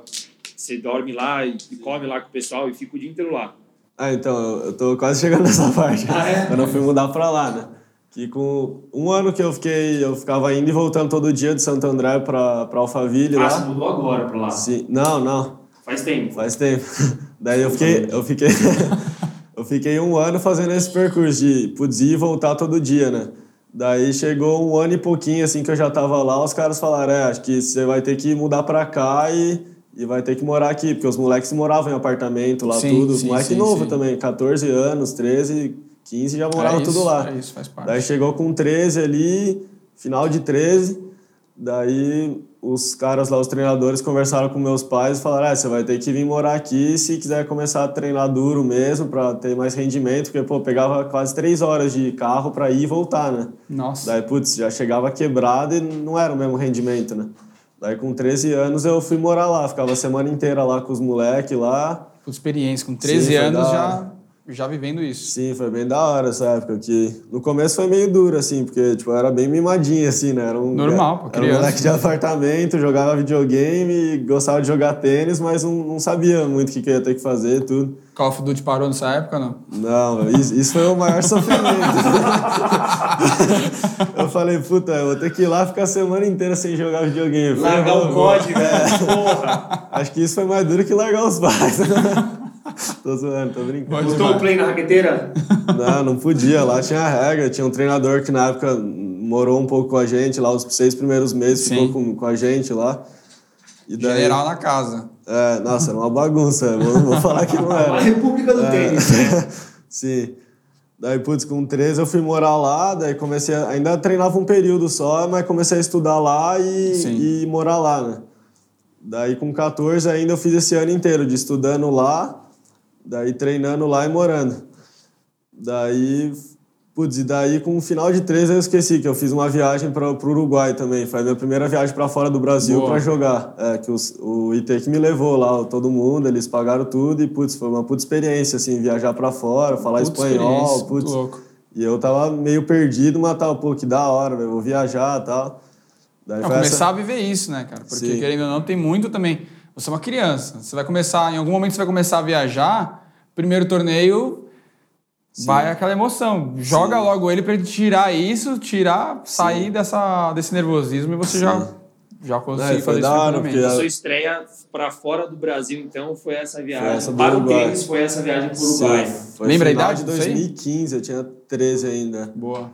você dorme lá e e come lá com o pessoal e fica o dia inteiro lá. Ah, então, eu- tô quase chegando nessa parte. Ah, é? Eu fui mudar pra lá, né? Que com um ano que eu fiquei, eu ficava indo e voltando todo dia de Santo André pra, pra Alphaville Ah, você lá. mudou agora pra lá. Sim, não, não. Faz tempo. Faz tempo. Daí eu fiquei, eu fiquei, eu fiquei um ano fazendo esse percurso de putz, ir e voltar todo dia, né? Daí chegou um ano e pouquinho assim que eu já tava lá, os caras falaram, é, acho que você vai ter que mudar pra cá e, e vai ter que morar aqui, porque os moleques moravam em apartamento lá, Sim, tudo. sim, Moleque sim, novo sim. também, 14 anos, 13, 15 já morava É tudo lá. É isso, faz parte. Daí chegou com 13 ali, final de 13. Daí os caras lá, os treinadores, conversaram com meus pais e falaram: ah, você vai ter que vir morar aqui se quiser começar a treinar duro mesmo, pra ter mais rendimento, porque, pô, pegava quase três horas de carro pra ir e voltar, né? Nossa. Daí, putz, já chegava quebrado e não era o mesmo rendimento, né? Daí, com 13 anos, eu fui morar lá, ficava a semana inteira lá com os moleques lá. Por experiência, com 13 Sim, anos da já. Já vivendo isso. Sim, foi bem da hora essa época, que no começo foi meio duro, assim, porque, tipo, eu era bem mimadinho, assim, né? Era um, Normal, pô, era um criança. moleque de apartamento, jogava videogame, gostava de jogar tênis, mas não, não sabia muito o que, que eu ia ter que fazer, tudo. Call of Duty parou nessa época, não? Não, isso, isso foi o maior sofrimento. eu falei, puta, eu vou ter que ir lá ficar a semana inteira sem jogar videogame. Largar "Vou, o vou." código, velho. Porra. Acho que isso foi mais duro que largar os pais. tô zoando, tô brincando. Botou o play na raqueteira? Não, não podia. Lá tinha regra. Tinha um treinador que na época morou um pouco com a gente lá, os seis primeiros meses Sim. ficou com, com a gente lá. E daí, General na casa. É, nossa, era uma bagunça. Vou, vou falar que não A era. República do Tênis, né? Sim. Daí, putz, com 13 eu fui morar lá, daí comecei a, ainda treinava um período só, mas comecei a estudar lá e, Sim. e morar lá, né? Daí com 14 ainda eu fiz esse ano inteiro de estudando lá, daí treinando lá e morando. Daí, putz, e daí com o final de 13 eu esqueci que eu fiz uma viagem para o Uruguai também. Foi a minha primeira viagem para fora do Brasil para jogar. É, que os, o IT que me levou lá, todo mundo, eles pagaram tudo e, putz, foi uma puta experiência, assim, viajar para fora, falar Puta espanhol, putz. louco. E eu tava meio perdido, mas tava, pô, que da hora, vou viajar e tal. Daí Não, foi essa- começar a viver isso, né, cara? Porque, Sim. querendo ou não, tem muito também. Você é uma criança. Você vai começar, em algum momento você vai começar a viajar, primeiro torneio, vai aquela emoção. Joga logo ele pra ele tirar isso, tirar, sair dessa, desse nervosismo e você já, já conseguir É, foi fazer isso da hora, porque A sua estreia pra fora do Brasil, então, foi essa viagem. Foi essa do Para o Uruguai. tênis, foi essa viagem pro Sim, Uruguai. foi Lembra a idade de disso aí? 2015, eu tinha 13 ainda. Boa.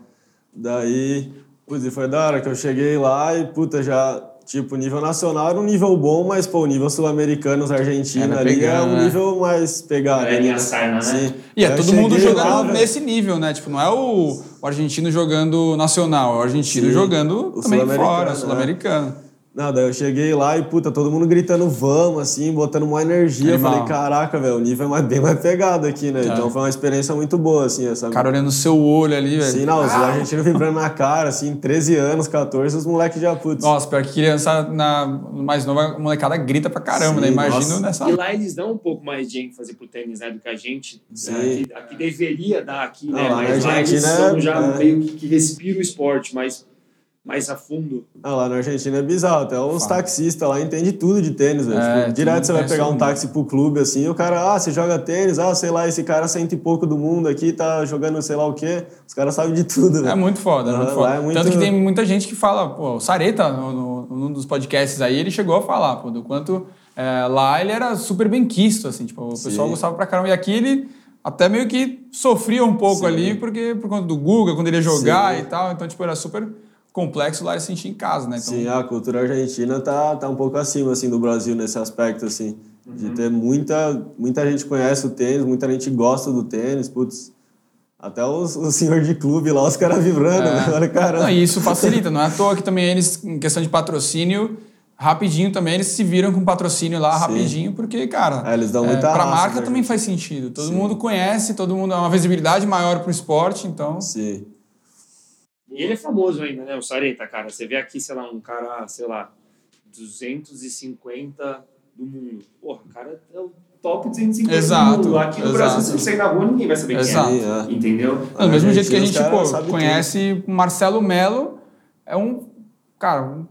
Daí, putz, e foi da hora que eu cheguei lá e, puta, já, tipo, nível nacional era um nível bom, mas, pô, o nível sul-americano, os argentinos Era ali, é pegando, um né? nível mais pegado. Linha né? sarna, né? Sim. E é eu todo mundo jogando lá, nesse nível, né? Tipo, não é o, o argentino jogando nacional, é o argentino Sim, jogando o também sul-americano, fora, né? sul-americano. Não, daí eu cheguei lá e, puta, todo mundo gritando vamos, assim, botando uma energia. Animal. Eu falei, caraca, velho, o nível é mais- bem mais pegado aqui, né? É. Então foi uma experiência muito boa, assim, essa... O cara olhando no seu olho ali, velho. Sim, não, os argentinos vibrando na cara, assim, 13 anos, 14, os moleques já, putz... Nossa, pior que criança na, mais nova, a molecada grita pra caramba, Sim, né? Imagino nossa. nessa. E lá eles dão um pouco mais de ênfase pro tênis, né, do que a gente. Sim. Aqui, aqui deveria dar aqui, né? Não, mas lá eles são é- já é. meio que, que respiram o esporte mais, mais a fundo. Ah, lá na Argentina é bizarro, até os taxistas lá entendem tudo de tênis, velho. É, Tipo, direto você vai pegar um mundo. táxi pro clube, assim, e o cara, ah, você joga tênis, ah, sei lá, esse cara cento e pouco do mundo aqui, tá jogando sei lá o quê. Os caras sabem de tudo, É velho. muito foda, é muito foda. é muito- Tanto que tem muita gente que fala, pô, o Sareta, no, no- num dos podcasts aí, ele chegou a falar, pô, do quanto é, lá ele era super bem quisto, assim, tipo, o pessoal Sim. gostava pra caramba. E aqui ele até meio que sofria um pouco Sim. ali, porque por conta do Guga, quando ele ia jogar Sim. e tal, então, tipo, era super complexo lá se sentir em casa, né? Então, Sim, a cultura argentina tá, tá um pouco acima, assim, do Brasil nesse aspecto, assim. De ter muita, muita gente conhece o tênis, muita gente gosta do tênis, putz. Até os, o senhor de clube lá, os caras vibrando, É. né? Olha, cara. Não, e isso facilita, não é à toa que também eles, em questão de patrocínio, rapidinho também eles se viram com patrocínio lá rapidinho, porque, cara. É, eles dão muita Pra raça, marca né, também faz sentido. Todo mundo conhece, todo mundo é uma visibilidade maior pro esporte, então. Sim. E ele é famoso ainda, né? O Sareta, cara. Você vê aqui, sei lá, um cara, sei lá, 250 do mundo. Porra, o cara é o top 250 Exato, do mundo. Aqui no exato. Brasil, se você sair na rua, ninguém vai saber Exato. quem é. é. Entendeu? Não, do mesmo jeito que a gente, pô, sabem conhece o Marcelo Melo, é um. Cara, um-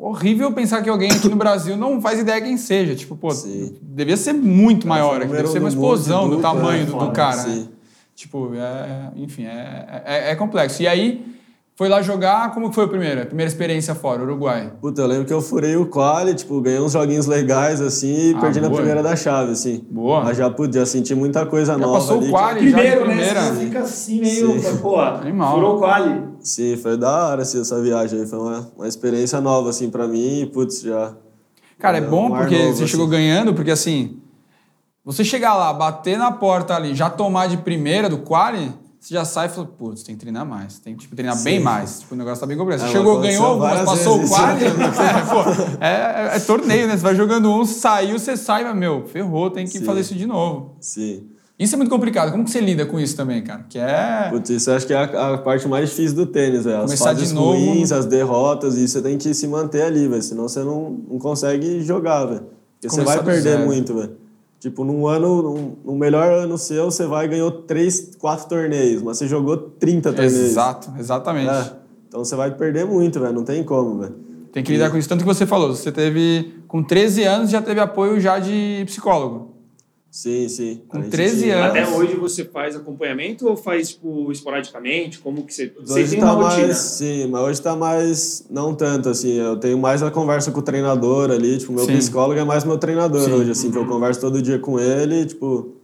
horrível pensar que alguém aqui no Brasil não faz ideia quem seja. Tipo, pô, Sim. devia ser muito maior, aqui, o deve ser uma número do explosão de do tamanho é do, do cara. né? Tipo, é, enfim, é, é, é complexo. E aí, foi lá jogar, como que foi o primeiro? A primeira experiência fora, Uruguai. Puta, eu lembro que eu furei o quali, tipo, ganhei uns joguinhos legais, assim, e Ah, perdi na boa. primeira da chave, assim. Boa. Mas já, putz, já senti muita coisa Já nova passou o ali. quali, Primeiro, já de né? primeira. Você fica assim meio, Sim. pô, Animal. furou o quali. Sim, foi da hora, assim, essa viagem aí. Foi uma, uma experiência nova, assim, pra mim, e, putz, já... Cara, é É bom um porque novo, você assim. chegou ganhando, porque assim, você chegar lá, bater na porta ali, já tomar de primeira do quali, você já sai e fala, putz, tem que treinar mais, tem que tipo, treinar bem mais. Tipo, o negócio tá bem complexo. É, Você chegou, ganhou algumas, passou o quali, isso. pô, é, é- é torneio, né? Você vai jogando um, saiu, você sai, mas, meu, ferrou, tem que Sim. fazer isso de novo. Sim. Isso é muito complicado. Como que você lida com isso também, cara? Que é. Putz, isso eu acho que é a, a parte mais difícil do tênis, velho. As Começar de fases novo. ruins, as derrotas, e você tem que se manter ali, velho. Senão você não, não consegue jogar, velho. Porque você Começar vai do perder zero. muito, velho. Tipo, num ano, num melhor ano seu, você vai e ganhou 3, 4 torneios, mas você jogou 30 torneios. Exato, exatamente. É. Então você vai perder muito, velho. Não tem como, velho. Tem que lidar com isso. Tanto que você falou, você teve, com 13 anos, já teve apoio já de psicólogo. Sim, sim. Com A gente 13 tinha- anos. Até hoje você faz acompanhamento ou faz, tipo, esporadicamente? Como que você... Você Hoje tem tá uma rotina. mais, sim, mas hoje tá mais, não tanto, assim, eu tenho mais a conversa com o treinador ali, tipo, meu Sim. psicólogo é mais meu treinador Sim. hoje, assim, que eu converso todo dia com ele, tipo,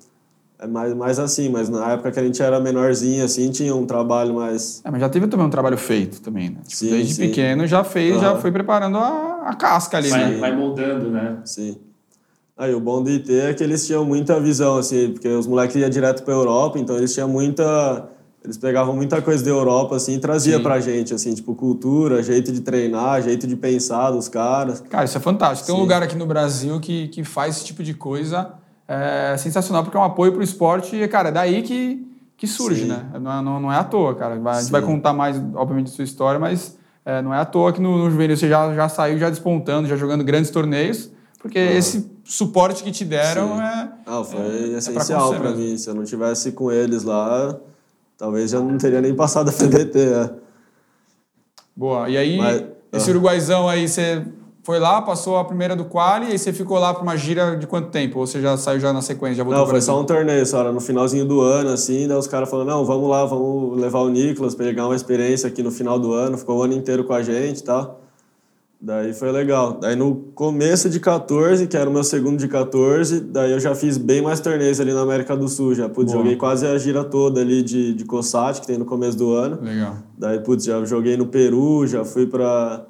é mais, mais assim, mas na época que a gente era menorzinho, assim, tinha um trabalho mais, É, mas já teve também um trabalho feito também, né? Tipo, Sim, desde sim. pequeno já fez, já Aham. foi preparando a, a casca ali, Vai, né? vai moldando, né? Sim. Aí o bom do IT é que eles tinham muita visão, assim, porque os moleques iam direto pra Europa, então eles tinham muita. Eles pegavam muita coisa da Europa, assim, e trazia Sim. pra gente, assim, tipo, cultura, jeito de treinar, jeito de pensar dos caras. Cara, isso é fantástico. Tem um Sim. lugar aqui no Brasil que, que faz esse tipo de coisa é sensacional, porque é um apoio pro esporte e, cara, é daí que, que surge, Sim. né? Não, é- não, não é à toa, cara. A gente Sim. vai contar mais, obviamente, sua história, mas é, não é à toa que no, no juvenil você já, já saiu já despontando, já jogando grandes torneios, porque esse suporte que te deram Sim. é... Não, foi é- é essencial pra mesmo. mim. Se eu não tivesse com eles lá, talvez já não teria nem passado a FBT. É. Boa. E aí, Mas- esse ah. uruguaizão aí, você foi lá, passou a primeira do quali, e aí você ficou lá pra uma gira de quanto tempo? Ou você já saiu já na sequência, já voltou Não, foi só um torneio, só era no finalzinho do ano, assim, daí os caras falaram, não, vamos lá, vamos levar o Nicolas, pegar uma experiência aqui no final do ano, ficou o ano inteiro com a gente e tal. Daí foi legal. Daí no começo de 14, que era o meu segundo de 14, daí eu já fiz bem mais torneios ali na América do Sul, já, putz, Boa. joguei quase a gira toda ali de, de COSAT, que tem no começo do ano. Legal. Daí, putz, já joguei no Peru, já fui pra,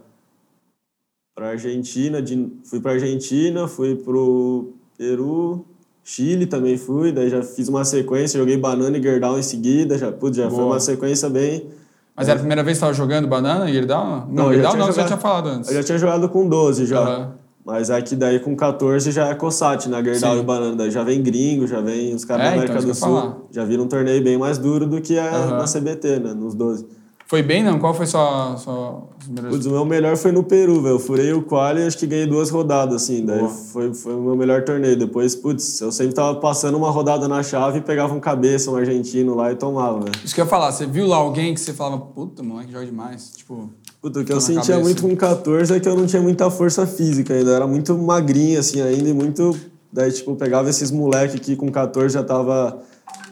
pra Argentina, de, fui pra Argentina, fui pro Peru, Chile também fui, daí já fiz uma sequência, joguei banana e Gerdau em seguida, já, putz, já foi Boa. uma sequência bem... Mas era a primeira vez que você estava jogando banana e Gerdau? Não, Não, tinha não, você já jogado- tinha falado antes. Eu já tinha jogado com 12 já, Aham. mas é que daí com 14 já é COSAT, na Gerdau Sim. e banana, daí já vem gringo, já vem os caras É, da então, América isso do Sul, já viram um torneio bem mais duro do que é Aham. na CBT, né, nos 12. Foi bem, não? Qual foi sua, sua. Putz, o meu melhor foi no Peru, velho. Eu furei o quali e acho que ganhei duas rodadas, assim. Daí Boa. foi, foi o meu melhor torneio. Depois, putz, eu sempre tava passando uma rodada na chave e pegava um cabeça, um argentino lá e tomava, velho. Isso que eu ia falar, você viu lá alguém que você falava, puta, moleque, joga demais. Tipo, Puta, o que Tô eu sentia cabeça. muito com 14 é que eu não tinha muita força física ainda. Eu era muito magrinho, assim, ainda e muito... Daí, tipo, pegava esses moleque que com 14 já tava,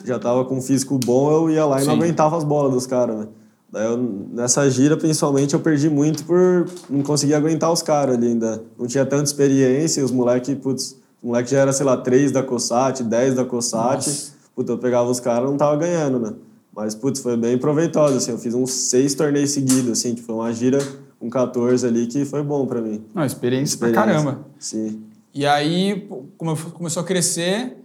já tava com um físico bom, eu ia lá e não Sim. aguentava as bolas dos caras, né? Daí, eu, nessa gira, principalmente, eu perdi muito por não conseguir aguentar os caras ali ainda. Não tinha tanta experiência e os moleque, putz... Os moleque já era, sei lá, 3 da COSAT, 10 da COSAT. Nossa. Puta, eu pegava os caras não tava ganhando, né? Mas, putz, foi bem proveitoso, assim. Eu fiz uns seis torneios seguidos, assim. Que foi uma gira com 14 ali que foi bom pra mim. não, experiência, pra Experiência. caramba. Sim. E aí pô, come- começou a crescer,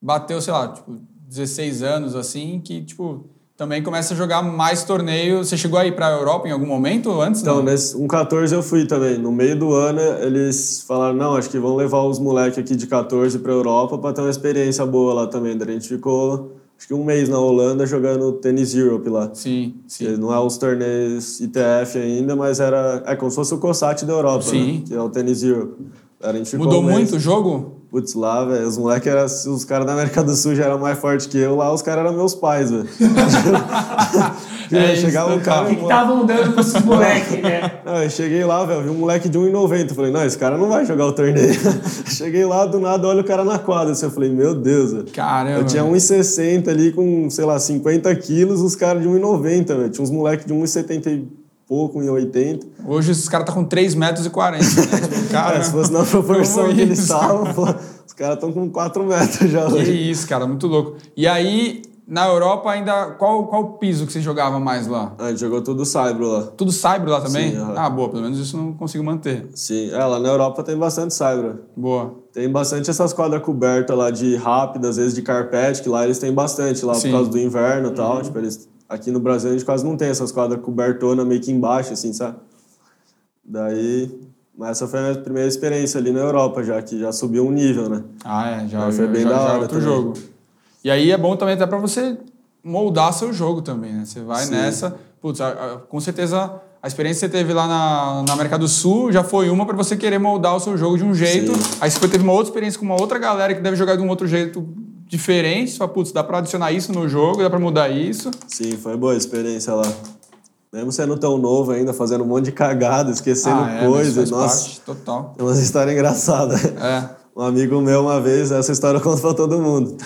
bateu, sei lá, tipo, 16 anos, assim, que, tipo, também começa a jogar mais torneio. Você chegou aí pra Europa em algum momento antes? Então, não? nesse, um 14 eu fui também. No meio do ano, eles falaram, não, acho que vão levar os moleques aqui de 14 pra Europa pra ter uma experiência boa lá também. Daí a gente ficou, acho que um mês na Holanda jogando Tennis Europe lá. Sim, sim. Não é os torneios ITF ainda, mas era é como se fosse o COSAT da Europa, Sim. né? que é o Tennis Europe. A Mudou um muito o jogo? Putz, lá, velho, os moleques eram. Os caras da América do Sul já eram mais fortes que eu, lá os caras eram meus pais, velho. É isso, Chegava um cara. O que que estavam dando pra esses moleques, né? Não, eu cheguei lá, velho, vi um moleque de 1,90. Falei, não, esse cara não vai jogar o torneio. cheguei lá, do nada, olha o cara na quadra. Assim, eu falei, meu Deus, velho. Caramba. Eu tinha 1,60 ali com, sei lá, 50 quilos, os caras de 1,90, velho. Tinha uns moleques de 1,70 e pouco, 1,80. Hoje esses caras tá com 3 metros e 40, né? Tipo, cara, É, se fosse na proporção que eles estavam, pô, os caras estão com 4 metros já Que hoje. isso, cara, muito louco. E aí, na Europa ainda, qual, qual o piso que você jogava mais lá? A gente jogou tudo Saibro lá. Tudo Saibro lá também? Sim. Ah, boa, pelo menos isso eu não consigo manter. Sim, é, lá na Europa tem bastante Saibro. Boa. Tem bastante essas quadras cobertas lá de rápida, às vezes de carpete, que lá eles têm bastante, lá Sim. por causa do inverno e tal. Tipo, eles, aqui no Brasil a gente quase não tem essas quadras cobertonas meio que embaixo, assim, sabe? Daí. Mas essa foi a minha primeira experiência ali na Europa, já que já subiu um nível, né? Ah, é, já, Mas foi já, bem já, da já é hora outro também. jogo. E aí é bom também até pra você moldar seu jogo também, né? Você vai Sim. nessa. Putz, a- a- com certeza a experiência que você teve lá na, na América do Sul já foi uma pra você querer moldar o seu jogo de um jeito. Sim. Aí você teve uma outra experiência com uma outra galera que deve jogar de um outro jeito diferente. Você fala, putz, dá pra adicionar isso no jogo, dá pra mudar isso. Sim, foi boa a experiência lá. Mesmo sendo tão novo ainda, fazendo um monte de cagada, esquecendo ah, é, mas coisa. faz Nossa, parte, total. tem umas histórias engraçadas. É. Um amigo meu, uma vez, essa história eu conto pra todo mundo.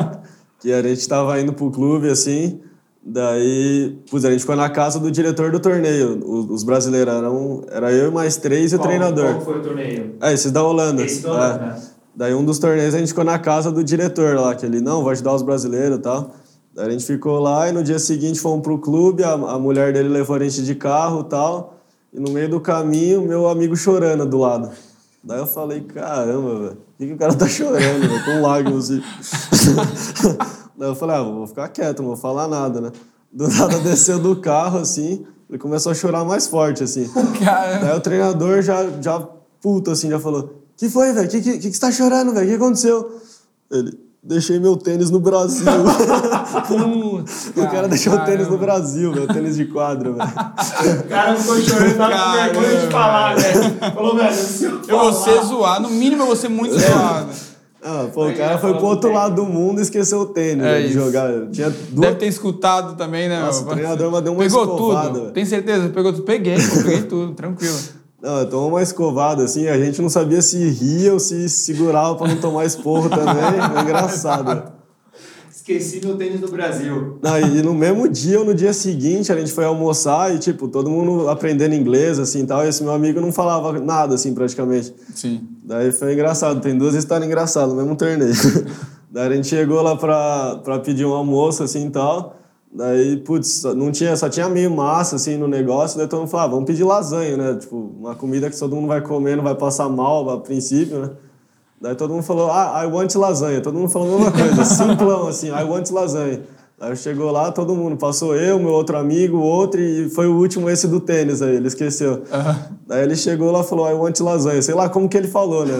que a gente tava indo pro clube, assim, daí, putz, a gente ficou na casa do diretor do torneio. Os, os brasileiros eram, era eu e mais três e o Qual- treinador. Qual foi o torneio? É, esse da Holanda. Esse da Holanda, É. Daí um dos torneios a gente ficou na casa do diretor lá, que ele, não, vai ajudar os brasileiros e tal. Daí a gente ficou lá e no dia seguinte fomos pro clube, a, a mulher dele levou a gente de carro e tal. E no meio do caminho, meu amigo chorando do lado. Daí eu falei, caramba, velho, por que, que o cara tá chorando, velho, com lágrimas assim. Daí eu falei, ah, vou ficar quieto, não vou falar nada, né? Do nada desceu do carro, assim, ele começou a chorar mais forte, assim. Caramba. Daí o treinador já, já puto assim, já falou: Que foi, velho? Que, que, que que você tá chorando, velho? O que aconteceu? Ele, deixei meu tênis no Brasil. Putz, o cara deixou o tênis no. Brasil, velho. Tênis de quadra, velho. O cara ficou chorando, tava com vergonha de falar, velho. Falou, velho, se eu Eu vou ser zoar, no mínimo eu vou ser muito zoado. Ah, pô, o cara foi pro outro do lado do mundo e esqueceu o tênis, É de jogar. Tinha duas. Deve ter escutado também, né? Nossa, meu? o treinador mandou uma Pegou escovada, tudo? velho. Tem certeza? Pegou tudo? Peguei, pô, peguei tudo, tranquilo. Não, tomou uma escovada assim, a gente não sabia se ria ou se segurava pra não tomar esporro também. Foi engraçado. Esqueci meu tênis no Brasil. Não, e no mesmo dia ou no dia seguinte a gente foi almoçar e, tipo, todo mundo aprendendo inglês, assim, tal. E esse meu amigo não falava nada, assim, praticamente. Sim. Daí foi engraçado. Tem duas histórias engraçadas no mesmo torneio. Daí a gente chegou lá pra, pra pedir um almoço, assim, e tal. Daí, putz, só- não tinha, só tinha meio massa, assim, no negócio. Daí todo mundo falou, ah, vamos pedir lasanha, né? Tipo, uma comida que todo mundo vai comer, não vai passar mal a princípio, né? Daí todo mundo falou, ah, I want lasanha. Todo mundo falou a mesma coisa, simplão, assim, I want lasanha. Aí chegou lá, todo mundo, passou eu, meu outro amigo, o outro, e foi o último esse do tênis aí, ele esqueceu. Daí ele chegou lá e falou, I want lasanha. Sei lá como que ele falou, né?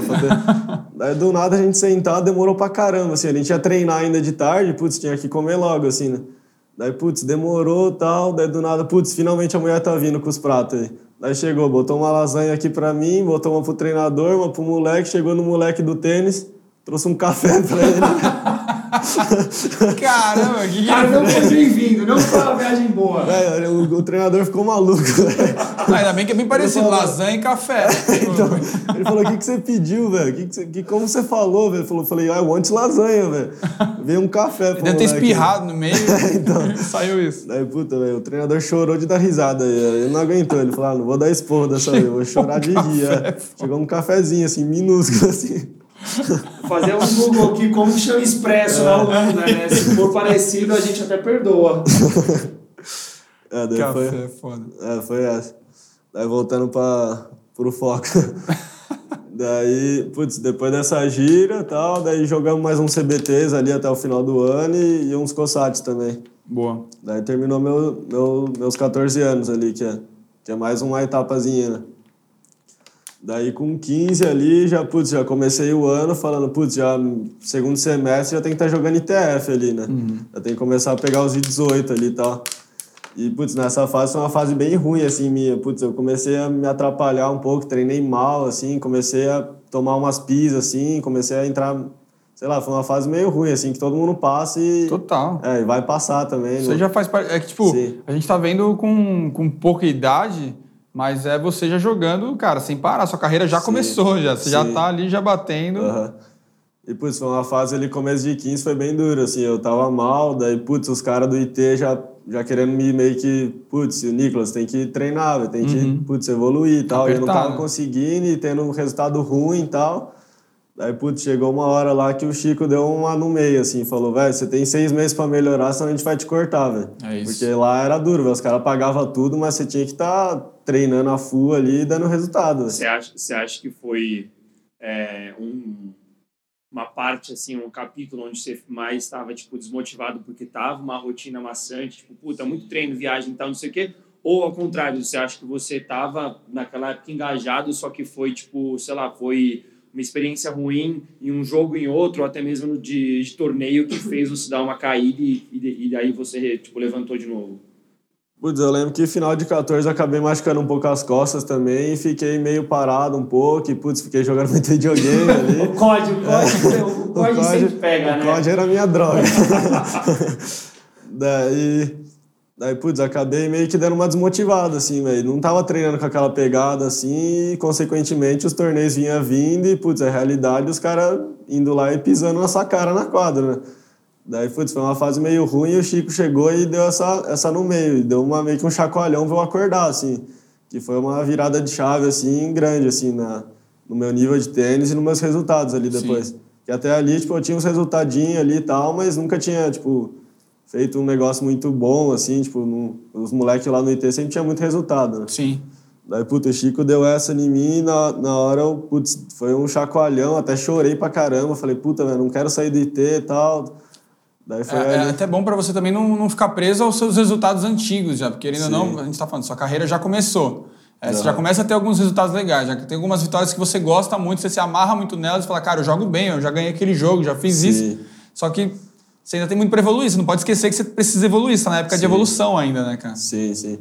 Daí do nada a gente sentar, demorou pra caramba, assim, a gente ia treinar ainda de tarde, putz, tinha que comer logo, assim, né? Daí, putz, demorou tal, daí do nada, putz, finalmente a mulher tá vindo com os pratos aí. Daí chegou, botou uma lasanha aqui pra mim, botou uma pro treinador, uma pro moleque, chegou no moleque do tênis, trouxe um café pra ele. Caramba, que Cara, não foi bem-vindo, não foi uma viagem boa. Velho, o, o treinador ficou maluco, velho. Ah, Ainda bem que é bem parecido, falou- lasanha e café. Então, ele falou, o que, que você pediu, velho? Que que você- que, como você falou, velho? Ele falou, falei, I want lasanha, velho. Veio um café pro Deve ter espirrado no meio então. saiu isso. Daí, puta, velho, o treinador chorou de dar risada. aí, Ele não aguentou. Ele falou, ah, não vou dar esporro dessa vez, vou chorar de rir. é. Chegou um cafezinho, assim, minúsculo, assim. Fazer um Google aqui, como que chama expresso na Holanda, né? Se for parecido, a gente até perdoa. É, daí Café, foi, foda. é, foi essa. Daí voltando pra, pro foco. Daí, putz, depois dessa gira e tal, daí jogamos mais uns CBTs ali até o final do ano e, e uns COSATs também. Boa. Daí terminou meu, meu, meus 14 anos ali, que é, que é mais uma etapazinha, né? Daí com 15 ali, já, putz, já comecei o ano falando, putz, já segundo semestre já tem que estar tá jogando ITF ali, né? Uhum. Já tem que começar a pegar os I-18 ali e tal. E, putz, nessa fase foi uma fase bem ruim, assim, minha. Putz, eu comecei a me atrapalhar um pouco, treinei mal, assim, comecei a tomar umas pisas, assim, comecei a entrar... Sei lá, foi uma fase meio ruim, assim, que todo mundo passa e... Total. É, e vai passar também. Você né? já faz parte... É que, tipo, Sim. a gente tá vendo com, com pouca idade mas é você já jogando, cara, sem parar. Sua carreira já sim, começou, já. Você sim. já tá ali já batendo. Uhum. E, putz, foi uma fase ali, começo de 15, foi bem duro, assim. Eu tava mal, daí, putz, os caras do IT já, já querendo me meio que, putz, o Nicolas tem que treinar, tem que, uhum. putz, evoluir e tal. Apertado. E eu não tava conseguindo e tendo um resultado ruim e tal. Daí, putz, chegou uma hora lá que o Chico deu uma no meio, assim, falou, velho, você tem seis meses para melhorar, senão a gente vai te cortar, velho. É isso. Porque lá era duro, velho, os caras pagavam tudo, mas você tinha que estar tá treinando a full ali e dando resultado. Você acha, você acha que foi é, um, uma parte, assim, um capítulo onde você mais estava, tipo, desmotivado porque tava uma rotina maçante, tipo, puta, muito treino, viagem e tal, não sei o quê? Ou ao contrário, você acha que você tava naquela época engajado, só que foi, tipo, sei lá, foi uma experiência ruim em um jogo em outro, ou até mesmo de, de torneio que fez você dar uma caída e, e, e daí você tipo, levantou de novo? Putz, eu lembro que final de 14 acabei machucando um pouco as costas também e fiquei meio parado um pouco e, putz, fiquei jogando muito videogame ali. o COD, o COD, é. o COD sempre pega, o né? O COD era minha droga. Daí Daí, putz, acabei meio que dando uma desmotivada, assim, velho. Não tava treinando com aquela pegada, assim, e, consequentemente, os torneios vinham vindo e, putz, a realidade, os caras indo lá e pisando na sua cara na quadra, né? Daí, putz, foi uma fase meio ruim e o Chico chegou e deu essa, essa no meio. E deu uma, meio que um chacoalhão pra eu acordar, assim. Que foi uma virada de chave, assim, grande, assim, na, no meu nível de tênis e nos meus resultados ali depois. Sim. Que até ali, tipo, eu tinha uns resultadinhos ali e tal, mas nunca tinha, tipo feito um negócio muito bom, assim, tipo, no, os moleques lá no IT sempre tinha muito resultado, né? Sim. Daí, puta, o Chico deu essa em mim e na, na hora, eu, putz, foi um chacoalhão, até chorei pra caramba, falei, puta, velho, não quero sair do IT e tal. Daí foi é, é até bom para você também não, não ficar preso aos seus resultados antigos, já, porque querendo ou não, a gente tá falando, sua carreira já começou. É, você já começa a ter alguns resultados legais, já tem algumas vitórias que você gosta muito, você se amarra muito nelas e fala, cara, eu jogo bem, eu já ganhei aquele jogo, já fiz Sim. isso. Só que você ainda tem muito para evoluir. Você não pode esquecer que você precisa evoluir. Você tá na época sim. de evolução ainda, né, cara? Sim, sim.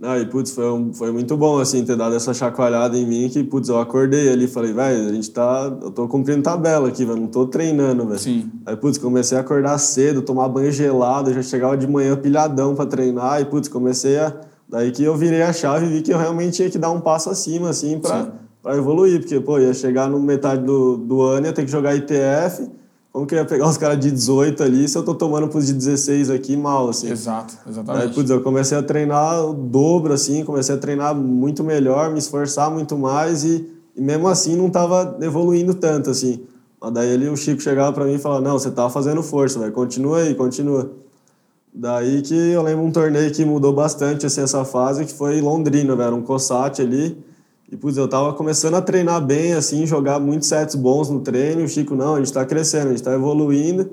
Não, e putz, foi, um, foi muito bom, assim, ter dado essa chacoalhada em mim que, putz, eu acordei ali falei, velho, a gente tá. Eu tô cumprindo tabela aqui, velho, não tô treinando, velho. Sim. Aí, putz, comecei a acordar cedo, tomar banho gelado, já chegava de manhã pilhadão para treinar, e, putz, comecei a. Daí que eu virei a chave e vi que eu realmente tinha que dar um passo acima, assim, pra, pra evoluir, porque, pô, ia chegar no metade do, do ano, ia ter que jogar ITF como que eu ia pegar os caras de 18 ali se eu tô tomando pros de 16 aqui mal, assim. Exato, exatamente. Aí, putz, eu comecei a treinar o dobro, assim, comecei a treinar muito melhor, me esforçar muito mais e, e mesmo assim não tava evoluindo tanto, assim. Mas daí ali o Chico chegava para mim e falava, não, você tá fazendo força, velho, continua aí, continua. Daí que eu lembro um torneio que mudou bastante, assim, essa fase, que foi Londrina, velho, um COSAT ali, e, putz, eu tava começando a treinar bem, assim, jogar muitos sets bons no treino. O Chico, não, a gente tá crescendo, a gente tá evoluindo.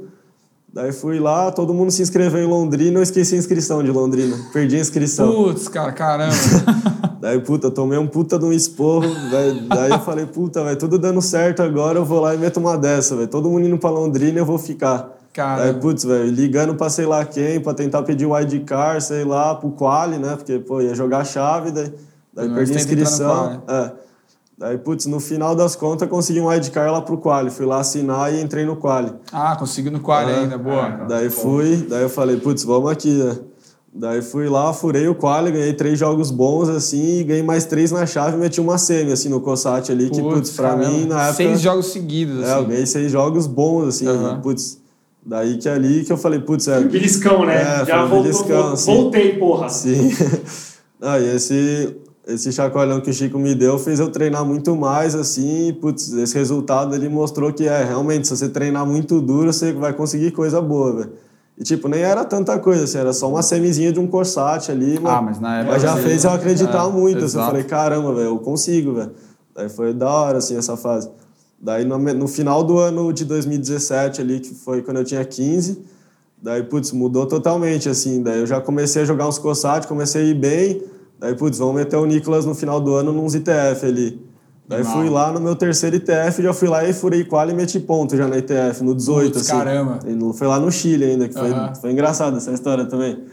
Daí fui lá, todo mundo se inscreveu em Londrina, eu esqueci a inscrição de Londrina. Perdi a inscrição. Putz, cara, caramba. Daí, puta, tomei um puta de um esporro. Daí, daí eu falei, puta, vai tudo dando certo agora, eu vou lá e meto uma dessa, velho. Todo mundo indo pra Londrina, eu vou ficar. Cara. Daí, putz, velho, ligando pra sei lá quem, pra tentar pedir o wildcard, sei lá, pro quali, né? Porque, pô, ia jogar chave, daí Daí perdi a inscrição. É. Daí, putz, no final das contas, consegui um wildcard lá pro Quali. Fui lá assinar e entrei no Quali. Ah, consegui no Quali é. ainda, boa. daí fui, daí eu falei, putz, vamos aqui, né? Daí fui lá, furei o quali, ganhei três jogos bons, assim, e ganhei mais três na chave e meti uma semi, assim, no Cossat ali, que, putz, pra caramba. mim, na época... Seis jogos seguidos, assim. É, eu assim. ganhei seis jogos bons, assim, uhum. putz... Daí que é ali que eu falei, putz, é... Beliscão, né? É, Já voltou, beliscão, assim. voltei, porra! Sim. e esse esse chacoalhão que o Chico me deu fez eu treinar muito mais, assim, putz, esse resultado ele mostrou que é, realmente, se você treinar muito duro, você vai conseguir coisa boa, velho. E, tipo, nem era tanta coisa, assim, era só uma semizinha de um Corsat ali, mas, ah, mas, na época mas já fez eu acreditar é, muito, assim, eu falei, caramba, velho, eu consigo, velho. Daí foi da hora, assim, essa fase. Daí no, no final do ano de 2017 ali, que foi quando eu tinha 15, daí, putz, mudou totalmente, assim. Daí eu já comecei a jogar uns COSAT, comecei a ir bem. Daí, putz, vamos meter o Nicolas no final do ano nos ITF ali. Daí fui lá no meu terceiro ITF, já fui lá e furei qual e meti ponto já na ITF, no 18, Putz, assim. caramba. Foi lá no Chile ainda, que foi, Aham. foi engraçado essa história também.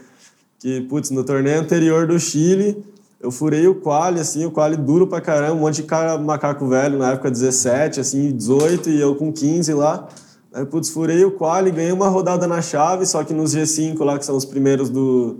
Que, putz, no torneio anterior do Chile, eu furei o quali, assim, o quali duro pra caramba, um monte de cara macaco velho, na época 17, assim, 18, e eu com 15 lá. Aí, putz, furei o quali, ganhei uma rodada na chave, só que nos G5 lá, que são os primeiros do,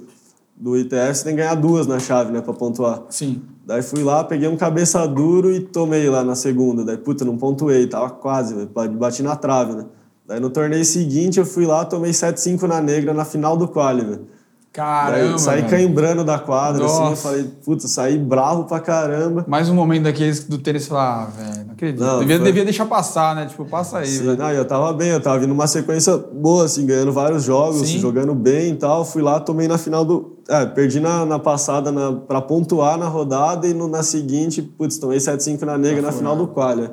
do ITF, você tem que ganhar duas na chave, né, pra pontuar. Sim. Daí fui lá, peguei um cabeça duro e tomei lá na segunda. Daí, puta, não pontuei, tava quase, velho, bati na trave, né? Daí no torneio seguinte eu fui lá, tomei 7-5 na negra na final do quali, velho. Caramba. Daí saí velho. cambrando da quadra, assim, eu Nossa. falei, puta, saí bravo pra caramba. Mais um momento daqueles do tênis falar, ah, velho, não acredito. Não, devia, foi- devia deixar passar, né? Tipo, passa aí, Sim, não, eu tava bem, eu tava vindo uma sequência boa, assim, ganhando vários jogos, Sim. jogando bem e tal. Fui lá, tomei na final do. É, perdi na, na passada na, pra pontuar na rodada e no, na seguinte, putz, tomei 7-5 na negra na final do qualia.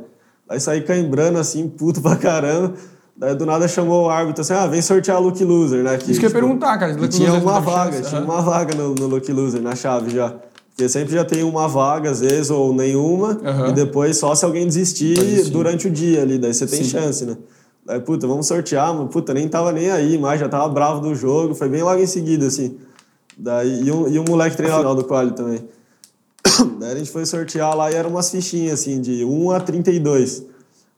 Aí saí cambrando, assim, puto pra caramba. Daí do nada chamou o árbitro assim: ah, vem sortear a Lucky Loser, né? Que, Isso que eu ia tipo, perguntar, cara. Lucky tinha Loser uma vaga, chance, tinha aham. uma vaga no, no Lucky Loser, na chave já. Porque sempre já tem uma vaga, às vezes, ou nenhuma, Aham. e depois só se alguém desistir, Pode durante o dia ali, daí você tem Sim. chance, né? Daí, puta, vamos sortear, mas, puta, nem tava nem aí, mas já tava bravo do jogo, foi bem logo em seguida, assim. Daí, e, um, e um moleque final do quali também. Daí a gente foi sortear lá e eram umas fichinhas, assim, de 1 a 32.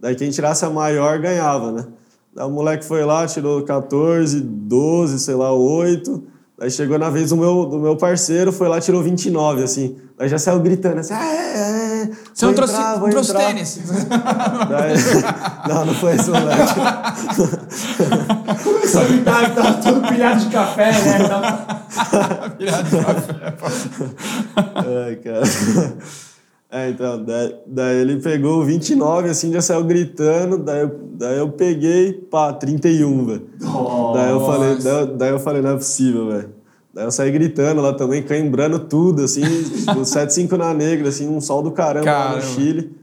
Daí quem tirasse a maior ganhava, né? Daí o moleque foi lá, tirou 14, 12, sei lá, 8. Daí chegou na vez do meu, do meu parceiro, foi lá, tirou 29, assim. Daí já saiu gritando assim, ah, é, é, Você não trouxe, entrar, trouxe entrar." tênis. Daí, não, não foi esse moleque. Começou a gritar que tava todo pilhado de café, né? Ai, cara. É, então, daí, daí ele pegou o 29, assim, já saiu gritando, daí eu, daí eu peguei, pá, 31, velho. Daí eu falei, daí, daí eu falei, não é possível, velho. Daí eu saí gritando lá também, cambrando tudo, assim, tipo, 7-5 na negra, assim, um sol do caramba, lá Caramba. no Chile.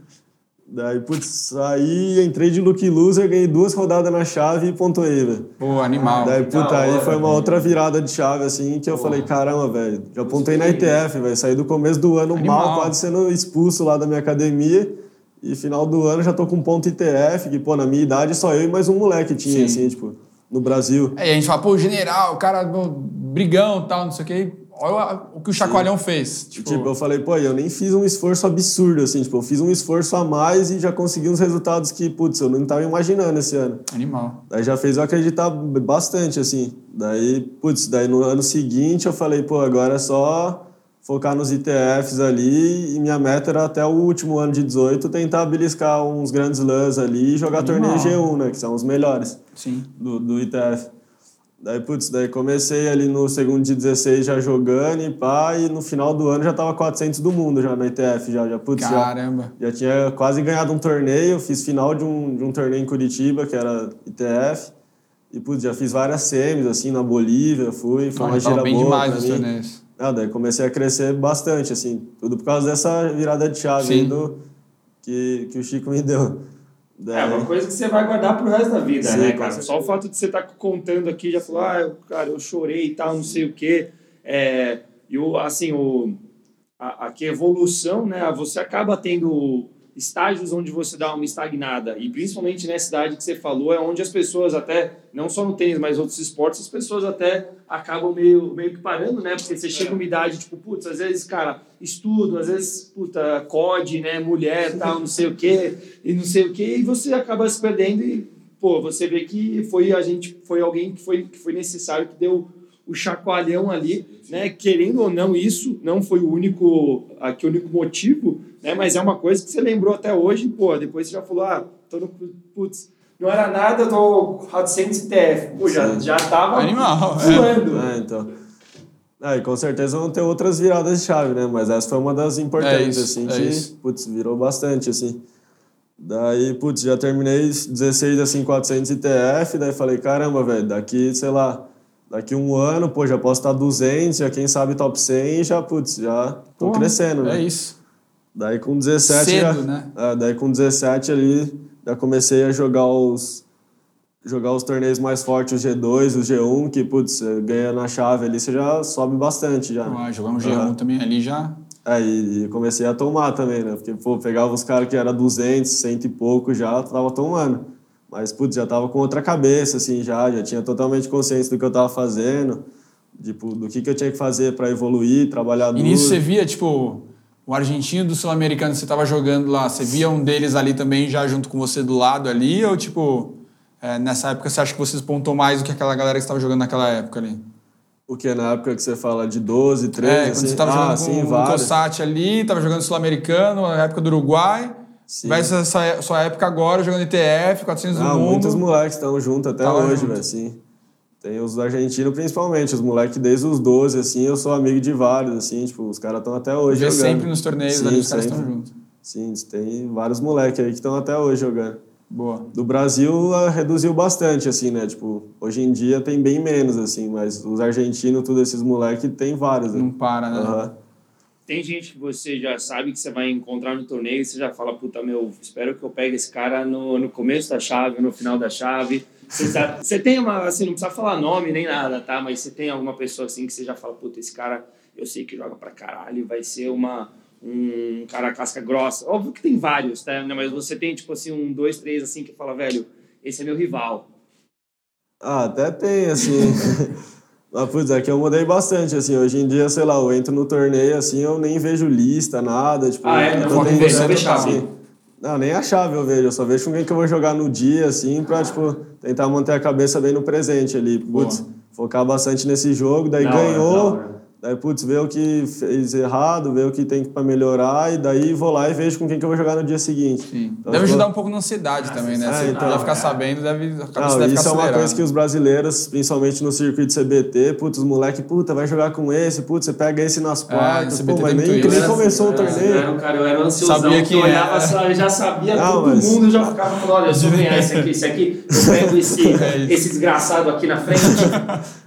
Daí, putz, saí, entrei de Lucky Loser, ganhei duas rodadas na chave e pontuei, velho. Pô, animal. Daí, puta, aí hora, foi uma outra virada de chave, assim, que eu falei, caramba, velho, já apontei na ITF, velho, saí do começo do ano Animal. mal, quase sendo expulso lá da minha academia, e final do ano já tô com ponto ITF, que, pô, na minha idade só eu e mais um moleque tinha, Sim. assim, tipo, no Brasil. Aí a gente fala, pô, general, o cara, brigão e tal, não sei o quê. Olha o que o Chacoalhão fez. Tipo, Tipo, eu falei, pô, eu nem fiz um esforço absurdo, assim, tipo, eu fiz um esforço a mais e já consegui uns resultados que, putz, eu não tava imaginando esse ano. animal. Daí já fez eu acreditar bastante, assim. Daí, putz, daí no ano seguinte eu falei, pô, agora é só focar nos ITFs ali e minha meta era até o último ano de 18 tentar beliscar uns grandes lãs ali e jogar Animal. torneio G1, né, que são os melhores Sim. do, do ITF. Daí, putz, daí comecei ali no segundo de 16 já jogando e pá, e no final do ano já tava 400 do mundo já na ITF, já, já putz, já, Caramba. já tinha quase ganhado um torneio, fiz final de um, de um torneio em Curitiba, que era ITF. E, putz, já fiz várias semis, assim, na Bolívia, fui, foi uma gira bem boa demais os torneios. Ah, daí comecei a crescer bastante, assim, tudo por causa dessa virada de chave do, que, que o Chico me deu. É Daí, uma coisa que você vai guardar pro resto da vida, Sim, né, cara? certeza. Só o fato de você estar contando aqui, já falou, ah, eu, cara, eu chorei e tal, não sei o quê. É, e o, assim, o, a, a que evolução, né? Você acaba tendo estágios onde você dá uma estagnada. E principalmente nessa idade que você falou, é onde as pessoas até, não só no tênis, mas outros esportes, as pessoas até acabam meio, meio que parando, né? Porque você chega uma idade, tipo, putz, às vezes, cara, estudo, às vezes, puta, COD, né? Mulher, tal, não sei o quê, e não sei o quê, e você acaba se perdendo e, pô, você vê que foi a gente, foi alguém que foi, que foi necessário, que deu o chacoalhão ali, né? Querendo ou não, isso não foi o único, aqui, o único motivo, né? Mas é uma coisa que você lembrou até hoje, pô, depois você já falou, ah, tô no, putz, não era nada, eu tô 400 TF. Pô, já, Sim. já tava Animal, é. voando. É, então. É, e com certeza vão ter outras viradas de chave, né? Mas essa foi uma das importantes, É isso, assim, é que, isso. putz, virou bastante, assim. Daí, putz, já terminei 16, assim, 400 ITF, daí falei, caramba, velho, daqui, sei lá, daqui um ano, pô, já posso estar 200, já quem sabe top 100, já, putz, já tô Pô, crescendo, né? É isso. Daí com 17 Cedo, já, né? é, daí com 17 ali já comecei a jogar os jogar os torneios mais fortes, os G2, os G1, que putz, ganha na chave ali, você já sobe bastante já. Ah, jogar um G1 Aham. também ali já. É, e, e comecei a tomar também, né? Porque, pô, pegava os caras que era 200, 100 e pouco já, tava tomando. Mas, putz, já tava com outra cabeça, assim, já, já tinha totalmente consciência do que eu tava fazendo, tipo, do que, que eu tinha que fazer para evoluir, trabalhar E duro. nisso você via, tipo, o argentino do sul-americano que você tava jogando lá, você via um deles ali também já junto com você do lado ali? Ou, tipo, é, nessa época você acha que você despontou mais do que aquela galera que estava jogando naquela época ali? O que na época que você fala de 12, 13, É, quando assim? você tava ah, jogando sim, com o. Cossati ali, tava jogando sul-americano, na época do Uruguai. Sim. Vai essa, sua época agora jogando ITF, 400 Ah, do mundo. muitos moleques estão juntos até hoje, junto. velho, assim. Tem os argentinos principalmente, os moleques desde os 12, assim, eu sou amigo de vários, assim, tipo, os caras estão até hoje Vê jogando. sempre nos torneios Sim, ali, os caras sempre. estão juntos. Sim, tem vários moleques aí que estão até hoje jogando. Boa. Do Brasil reduziu bastante, assim, né? Tipo, hoje em dia tem bem menos, assim, mas os argentinos, todos esses moleques, tem vários, né? Não para, né? Aham. Tem gente que você já sabe que você vai encontrar no torneio e você já fala, puta, meu, espero que eu pegue esse cara no, no começo da chave, no final da chave. Você, sabe- você tem uma, assim, não precisa falar nome nem nada, tá? Mas você tem alguma pessoa assim que você já fala, puta, esse cara eu sei que joga pra caralho, vai ser uma, um cara casca grossa. Óbvio que tem vários, tá? Mas você tem, tipo assim, um, dois, três, assim, que fala, velho, esse é meu rival. Ah, até tem, assim. Mas, putz, é que eu mudei bastante, assim. Hoje em dia, sei lá, eu entro no torneio, assim, eu nem vejo lista, nada. Tipo, Ah, é? eu tô foca em Não, nem a chave eu vejo. Eu só vejo com quem que eu vou jogar no dia, assim, pra, tipo, tentar manter a cabeça bem no presente ali. Putz, focar bastante nesse jogo, daí Da hora, ganhou. hora. Daí, putz, ver o que fez errado, ver o que tem pra melhorar, e daí vou lá e vejo com quem que eu vou jogar no dia seguinte. Sim. Então, deve ajudar um pouco na ansiedade também, né? é, Você então, já ficar é. sabendo, deve, a cabeça Não, deve isso é uma coisa que os brasileiros, principalmente no circuito CBT, putz, os moleque, puta, vai jogar com esse, putz, você pega esse nas quartas, CBT pô, mas nem, nem começou o torneio. Eu era, um cara, eu era ansiosão, Sabia que quem eu olhava, eu já sabia Não, todo mas- mundo, já ficava falando, olha, se eu ganhar esse aqui, esse aqui, eu pego esse, É esse desgraçado aqui na frente.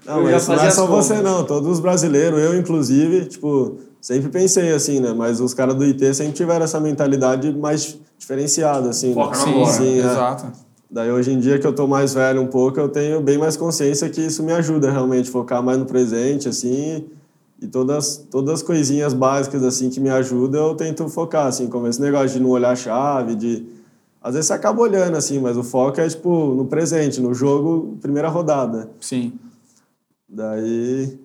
Não, mas não é só contas. você não, todos os brasileiros, eu inclusive, tipo, sempre pensei assim, né, mas os caras do IT sempre tiveram essa mentalidade mais diferenciada, assim. Foca né? Sim. Sim, é. exato. Daí hoje em dia que eu tô mais velho um pouco, eu tenho bem mais consciência que isso me ajuda realmente focar mais no presente, assim, e todas todas as coisinhas básicas assim que me ajudam, eu tento focar assim, como esse negócio de não olhar a chave, de às vezes você acaba olhando assim, mas o foco é tipo no presente, no jogo, primeira rodada. Sim. Daí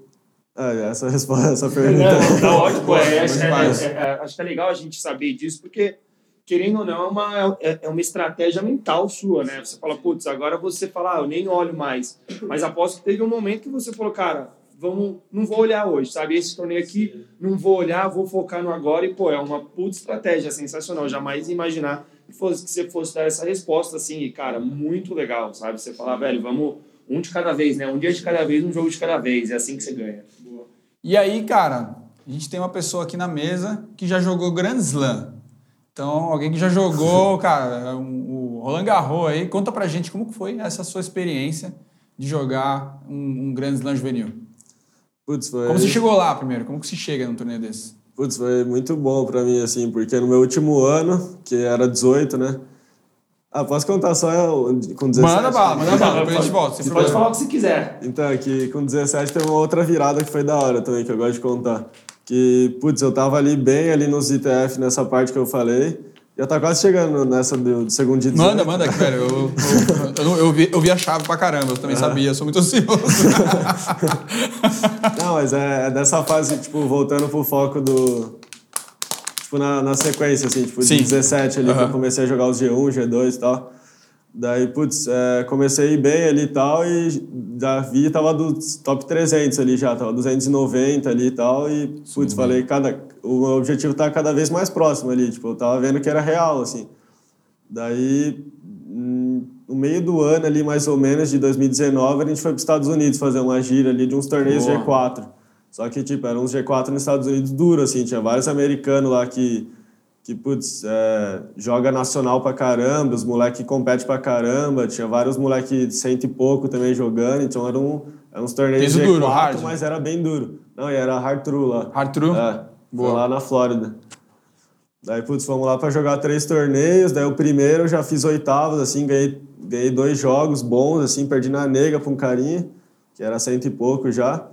é, essa resposta, essa pergunta. Não, tá ótimo. É, acho, demais. é, é, é, acho que é legal a gente saber disso, porque, querendo ou não, é uma, é, é uma estratégia mental sua, né? Você fala, putz, agora você fala, ah, eu nem olho mais. Mas aposto que teve um momento que você falou, cara, vamos, não vou olhar hoje, sabe? Esse torneio aqui, não vou olhar, vou focar no agora. E, pô, é uma puta estratégia sensacional. Jamais ia imaginar que, fosse, que você fosse dar essa resposta, assim. E, cara, muito legal, sabe? Você falar, velho, vamos um de cada vez, né? Um dia de cada vez, um jogo de cada vez. É assim que você ganha. E aí, cara, a gente tem uma pessoa aqui na mesa que já jogou Grand Slam. Então, alguém que já jogou, cara, um- o Roland Garros aí, conta pra gente como foi essa sua experiência de jogar um, um Grand Slam juvenil. Putz, foi Como você chegou lá primeiro? Como que se chega num torneio desse? Putz, foi muito bom pra mim, assim, porque no meu último ano, que era 18, né? Ah, posso contar só com 17? Manda bala, manda bala, depois a gente volta. Você pode falar o que você quiser. Então, é que com 17 teve uma outra virada que foi da hora também, que eu gosto de contar. Que, putz, eu tava ali bem ali nos ITF, nessa parte que eu falei. Já tá quase chegando nessa do, do segundo dia. 18. Manda, manda aqui, velho. Eu, eu, eu, eu vi, eu vi a chave pra caramba, eu também sabia, eu sou muito ansioso. Não, mas é, é dessa fase, tipo, voltando pro foco do. Tipo, na, na sequência, assim, tipo, Sim. de 17 ali, que eu comecei a jogar os G1, G2 e tal. Daí, putz, é, comecei bem ali e tal, e já vi, tava dos top 300 ali já, tava 290 ali e tal, e, putz, falei, cada, o meu objetivo tá cada vez mais próximo ali, tipo, eu tava vendo que era real, assim. Daí, hum, no meio do ano ali, mais ou menos, de 2019, a gente foi para os Estados Unidos fazer uma gira ali de uns torneios Boa. G4. Só que, tipo, eram uns G4 nos Estados Unidos duro, assim, tinha vários americanos lá que, que putz, é, joga nacional pra caramba, os moleques competem pra caramba, tinha vários moleques de cento e pouco também jogando, então eram, eram uns torneios Peso G4, duro, hard. mas era bem duro. Não, e era hard true lá. Hard true? É, Boa. lá na Flórida. Daí, putz, fomos lá para jogar três torneios. Daí o primeiro eu já fiz oitavas, assim, ganhei, ganhei dois jogos bons, assim, perdi na nega pra um carinha, que era cento e pouco já.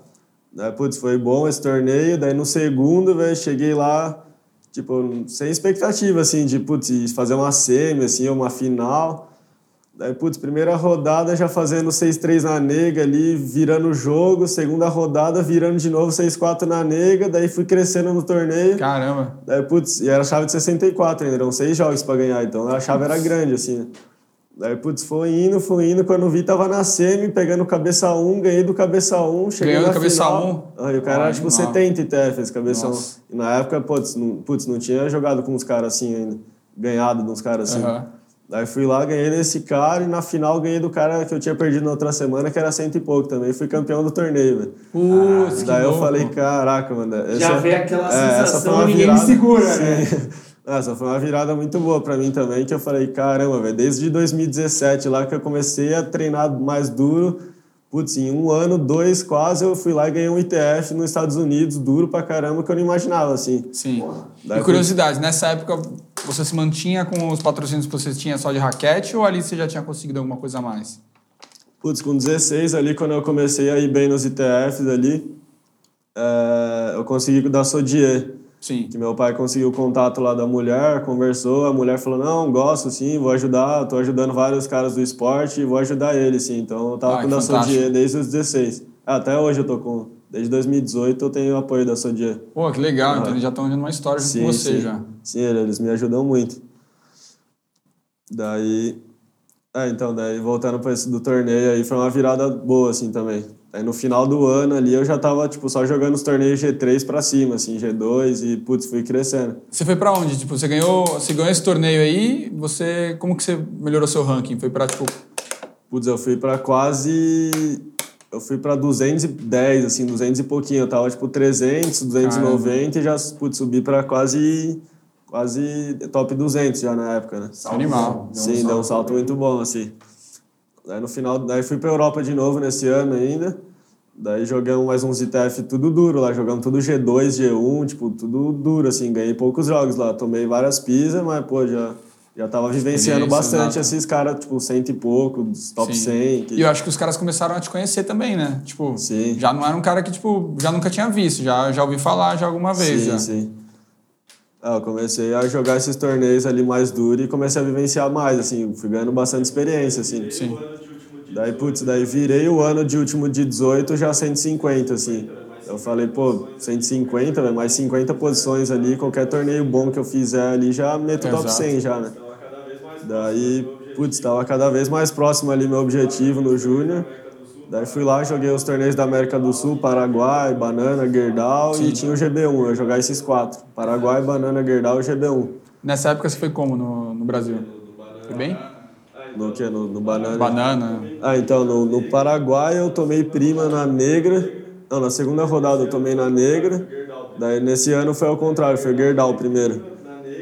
Daí, putz, foi bom esse torneio. Daí no segundo, velho, cheguei lá, tipo, sem expectativa, assim, de, putz, fazer uma semi, assim, uma final. Daí, putz, primeira rodada já fazendo 6-3 na nega ali, virando o jogo. Segunda rodada, virando de novo 6-4 na nega. Daí fui crescendo no torneio. Caramba. Daí, putz, e era chave de 64 ainda, eram seis jogos pra ganhar, então a chave era grande, assim, né? Daí, putz, foi indo, foi indo. Quando vi, tava na semi, pegando cabeça 1, ganhei do cabeça 1. Cheguei Ganhou na do cabeça final. 1? Aí o cara Ah, era tipo animal. 70 ITF, esse cabeça Nossa. 1. E na época, putz não, putz, não tinha jogado com uns caras assim ainda. Ganhado de uns caras assim. Aham. Daí fui lá, ganhei desse cara e na final ganhei do cara que eu tinha perdido na outra semana, que era cento e pouco também. Fui campeão do torneio, velho. Putz, que Daí eu louco. falei, caraca, mano. Já essa- vê aquela é, essa sensação, foi uma ninguém virada, segura, sim. né? Essa foi uma virada muito boa pra mim também, que eu falei, caramba, velho, desde 2017 lá que eu comecei a treinar mais duro, putz, em um ano, dois quase, eu fui lá e ganhei um ITF nos Estados Unidos, duro pra caramba, que eu não imaginava, assim. Sim. Daí E curiosidade, nessa época você se mantinha com os patrocínios que você tinha só de raquete ou ali você já tinha conseguido alguma coisa a mais? Putz, com 16 ali, quando eu comecei a ir bem nos ITFs ali, é, eu consegui dar Sodier. Sim. Que meu pai conseguiu o contato lá da mulher, conversou, a mulher falou, não, gosto sim, vou ajudar, tô ajudando vários caras do esporte e vou ajudar ele, sim. Então eu tava Ah, com da. Sodier desde os 16. Até hoje eu tô com, desde 2018 eu tenho o apoio da Sodier. Pô, que legal. Então eles já estão vendo uma história junto com você sim. já. Sim, eles me ajudam muito. Daí. É, então, daí voltando para esse do torneio aí, foi uma virada boa, assim, também. Aí no final do ano ali eu já tava, tipo, só jogando os torneios G3 pra cima, assim, G2 e, putz, fui crescendo. Você foi pra onde? Tipo, você ganhou, você ganhou esse torneio aí, você como que você melhorou seu ranking? Foi pra tipo Putz, eu fui pra quase. Eu fui pra 210, assim, 200 e pouquinho. Eu tava tipo 300, 290 e já putz, subi pra quase. Quase top 200 já na época, né? animal. Sim, deu um salto muito bom, assim. Daí no final, daí fui pra Europa de novo nesse ano ainda. Daí jogamos mais uns ITF tudo duro lá, jogamos tudo G2, G1, tipo, tudo duro, assim. Ganhei poucos jogos lá, tomei várias pisas, mas, pô, já, já tava vivenciando bastante esses caras, tipo, cento e pouco, dos top Sim. 100. que- E eu acho que os caras começaram a te conhecer também, né? Tipo, Sim. já não era um cara que tipo já nunca tinha visto, já já ouvi falar já alguma vez Sim, já. sim. Ah, eu comecei a jogar esses torneios ali mais duros e comecei a vivenciar mais, assim, fui ganhando bastante experiência, assim. Sim. Daí, putz, daí virei o ano de último de 18 já 150, assim. Eu falei, pô, 150, velho, mais 50 posições ali, qualquer torneio bom que eu fizer ali já meto top Exato. 100 já, né? Daí, putz, tava cada vez mais próximo ali meu objetivo no Júnior. Daí fui lá, joguei os torneios da América do Sul, Paraguai, Banana, Gerdau e tinha o GB1. Eu ia jogar esses quatro. Paraguai, Banana, Gerdau e GB1. Nessa época você foi como no, no Brasil? Foi bem? No que? No, no Banana. Banana. Ah, então, no, no Paraguai eu tomei prima na negra. Não, na segunda rodada eu tomei na negra. Daí nesse ano foi ao contrário, foi Gerdau primeiro.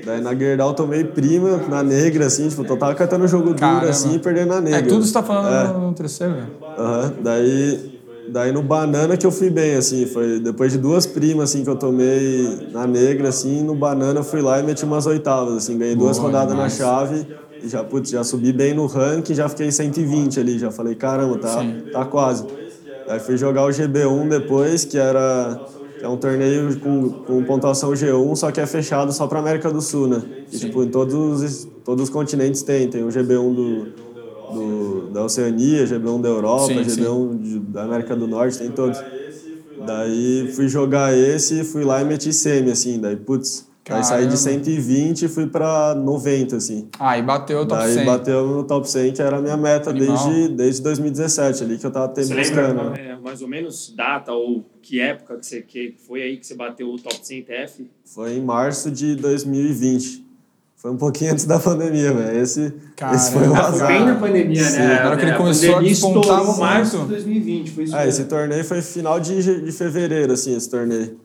Daí na Gerdau eu tomei prima na negra, assim, tipo, eu tava catando jogo duro Caramba. assim e perdendo na negra. É tudo você tá falando É. no terceiro, velho. Aham, Daí, daí no banana que eu fui bem, assim, foi depois de duas primas, assim, que eu tomei na negra, assim, no banana eu fui lá e meti umas oitavas, assim, ganhei duas Boa, rodadas na chave e já, putz, já subi bem no ranking, já fiquei 120 ali, já falei, caramba, tá, Sim. tá quase. Daí fui jogar o GB1 depois, que era é um torneio com, com pontuação G1, só que é fechado só pra América do Sul, né? E, tipo, em todos, os- todos os continentes tem, tem o GB1 do, do, da Oceania, GB1 da Europa, Sim, sim. GB1 de- da América do Norte, tem todos. Daí fui jogar esse, fui lá e meti semi, assim, daí, putz, daí saí de 120 e fui pra 90, assim. Ah, e bateu o top Daí 100. bateu no top 100, que era a minha meta Animal. desde, desde 2017 ali, que eu tava te- Você buscando. lembra né? é, mais ou menos data ou que época que, você, que foi aí que você bateu o top 100 TF? Foi em março de 2020. Foi um pouquinho antes da pandemia, velho. Esse, esse foi o foi azar. bem na pandemia, Sim. né? Na hora que ele A começou a despontar muito. em março de 2020, foi isso Ah, mesmo. esse torneio foi final de, de fevereiro, assim, esse torneio.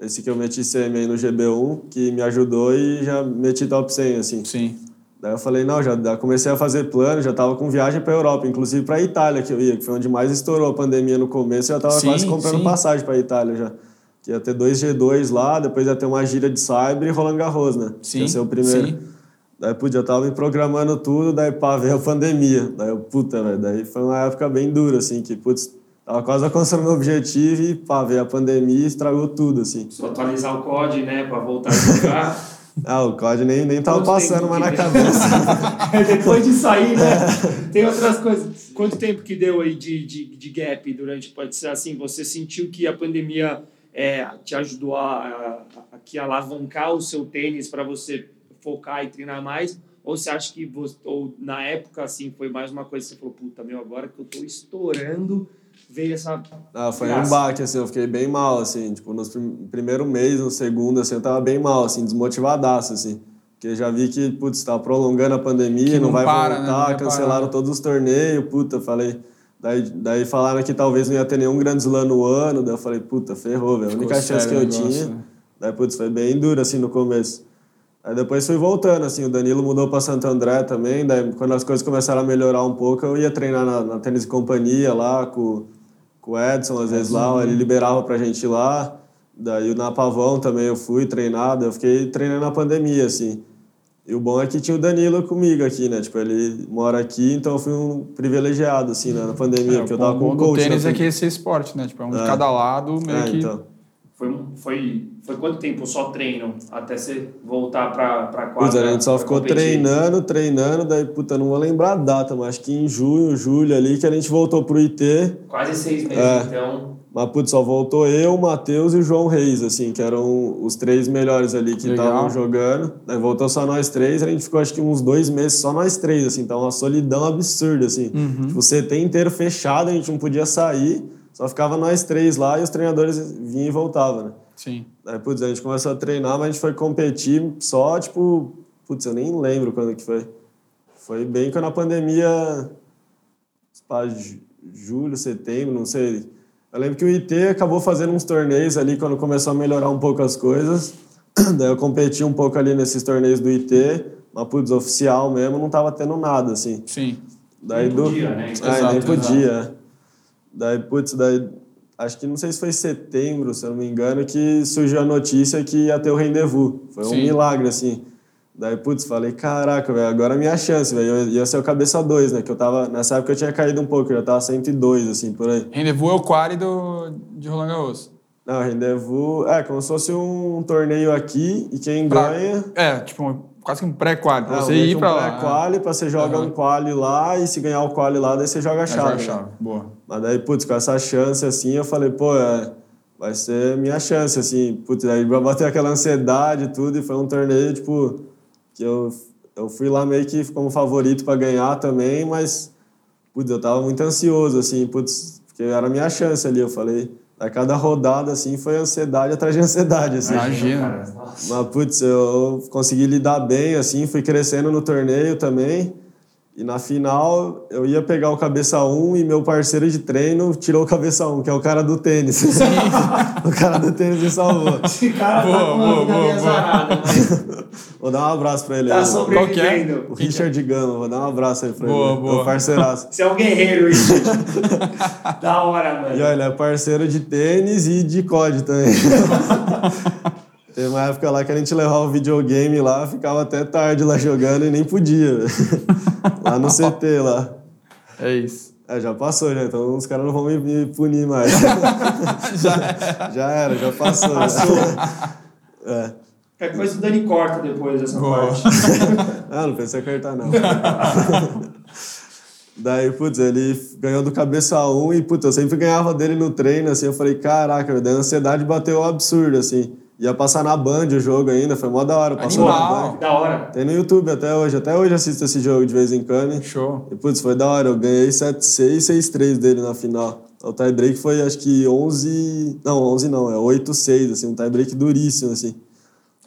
Esse que eu meti semi aí no GB1, que me ajudou e já meti top 100, assim. Sim. Daí eu falei, não, já, já comecei a fazer plano, já tava com viagem pra Europa, inclusive pra Itália que eu ia, que foi onde mais estourou a pandemia no começo, eu já tava Sim, quase comprando sim. passagem pra Itália já. Que ia ter dois G2 lá, depois ia ter uma gira de Cyber e Roland Garros, né? Sim, Ia ser o primeiro. sim. Daí, putz, eu tava me programando tudo, daí, pá, veio a pandemia. Daí, eu, puta, velho, daí foi uma época bem dura, assim, que, putz, tava quase alcançando meu objetivo e, pá, veio a pandemia e estragou tudo, assim. Preciso atualizar o COD, né, pra voltar a jogar. Ah, o COD nem, nem tava Quanto passando mais na que- cabeça. Depois de sair, né? Tem outras coisas. Quanto tempo que deu aí de, de, de gap durante, pode ser assim, você sentiu que a pandemia é, te ajudou a, a, a que alavancar o seu tênis para você focar e treinar mais? Ou você acha que você, ou na época assim foi mais uma coisa que você falou, puta meu, agora que eu tô estourando, veio essa Ah, foi um Graça. baque, assim, eu fiquei bem mal, assim, tipo, no primeiro mês, no segundo, assim, eu tava bem mal, assim, desmotivadaço, assim. Porque já vi que, putz, tá prolongando a pandemia, Que não, não vai para, né? Não voltar, vai cancelaram parar. todos os torneios, puta, eu falei... Daí, daí falaram que talvez não ia ter nenhum grande slam no ano, daí eu falei, puta, ferrou, velho, a única chance que eu o negócio, tinha... né? Daí, putz, foi bem duro, assim, no começo. Aí depois fui voltando, assim, o Danilo mudou para Santo André também, daí quando as coisas começaram a melhorar um pouco, eu ia treinar na, na tênis de companhia lá, com, com o Edson, às vezes lá, ele liberava pra gente ir lá, daí na Pavão também eu fui treinar, eu fiquei treinando na pandemia, assim. E o bom é que tinha o Danilo comigo aqui, né, tipo, ele mora aqui, então eu fui um privilegiado, assim, né, na pandemia, É, porque o eu tava com o coach. tênis né, é que esse esporte, né? Tipo, é um de É. cada lado, meio é, que... então. foi, foi, foi quanto tempo só treino até você voltar pra, pra quadra? Putz, a gente só ficou competir? treinando, treinando, daí, puta, não vou lembrar a data, mas acho que em junho, julho ali, que a gente voltou pro IT, Quase seis meses, É. então. Mas, putz, só voltou eu, o Matheus e o João Reis, assim, que eram os três melhores ali que estavam jogando. Daí voltou só nós três, a gente ficou acho que uns dois meses só nós três, assim, tá uma solidão absurda, assim. Uhum. Tipo, o CT inteiro fechado, a gente não podia sair, só ficava nós três lá e os treinadores vinham e voltavam, né? Sim. Daí, putz, a gente começou a treinar, mas a gente foi competir só, tipo, putz, eu nem lembro quando que foi. Foi bem quando a pandemia, pá, ju- julho, setembro, não sei. Eu lembro que o IT acabou fazendo uns torneios ali quando começou a melhorar um pouco as coisas. Daí eu competi um pouco ali nesses torneios do IT, mas, putz, oficial mesmo, não tava tendo nada, assim. Sim. Daí Nem do... podia, né? Ah, Exato, nem podia. é. Daí, putz, daí. Acho que não sei se foi setembro, se eu não me engano, que surgiu a notícia que ia ter o rendezvous. Foi um Sim. milagre, assim. Daí, putz, falei, caraca, velho, agora é minha chance, velho. Ia ser o cabeça 2, né? Que eu tava. Nessa época eu tinha caído um pouco, eu já tava 102, assim, por aí. Rendezvous é o quali do, de Roland Garros. Não, rendezvous. É, como se fosse um torneio aqui e quem Pra- ganha. É, tipo, quase que um pré-quali. Pra É, você ir um pra lá. pré-quali, pra você joga Aham. um quali lá e se ganhar o quali lá, daí você joga a chave. joga a né? chave. Boa. Mas daí, putz, com essa chance, assim, eu falei, pô, é, vai ser minha chance, assim. Putz, aí bater aquela ansiedade e tudo, e foi um torneio, tipo, que eu, eu fui lá meio que como favorito para ganhar também, mas, putz, eu tava muito ansioso, assim, putz, porque era a minha chance ali, eu falei. A cada rodada, assim, foi ansiedade atrás de ansiedade, assim. Imagina. Mas, putz, eu consegui lidar bem, assim, fui crescendo no torneio também. E na final, eu ia pegar o cabeça 1 e meu parceiro de treino tirou o cabeça 1, que é o cara do tênis. o cara do tênis me salvou. Esse cara Boa, tá com uma boa, boa, boa. azarada, mas Vou dar um abraço pra ele tá sobrevivendo. O Richard Gama, vou dar um abraço aí pra Boa, ele. boa. Meu parceiraço. Você é um guerreiro, isso. da hora, E mano. olha, ele é parceiro de tênis e de COD também. Teve uma época lá que a gente levava o videogame lá, ficava até tarde lá jogando e nem podia. lá no CT lá. É isso. É, já passou, já, então os caras não vão me, me punir mais. Já já era, já passou. Passou. É. Qualquer coisa o Dani corta depois dessa Boa. parte. Ah, não pensei em acertar, não. Daí, putz, ele ganhou do cabeça 1 e, putz, eu sempre ganhava dele no treino, assim, eu falei, caraca, daí a ansiedade bateu um absurdo, assim. Ia passar na Band o jogo ainda, foi mó da hora, passou na Animal. Band. Da hora. Tem no YouTube até hoje, até hoje assisto esse jogo de vez em quando. Show. E, putz, foi da hora, eu ganhei 7-6, 6-3 dele na final. O tie-break foi, acho que 11... Não, 11 não, é 8-6, assim, um tie-break duríssimo, assim.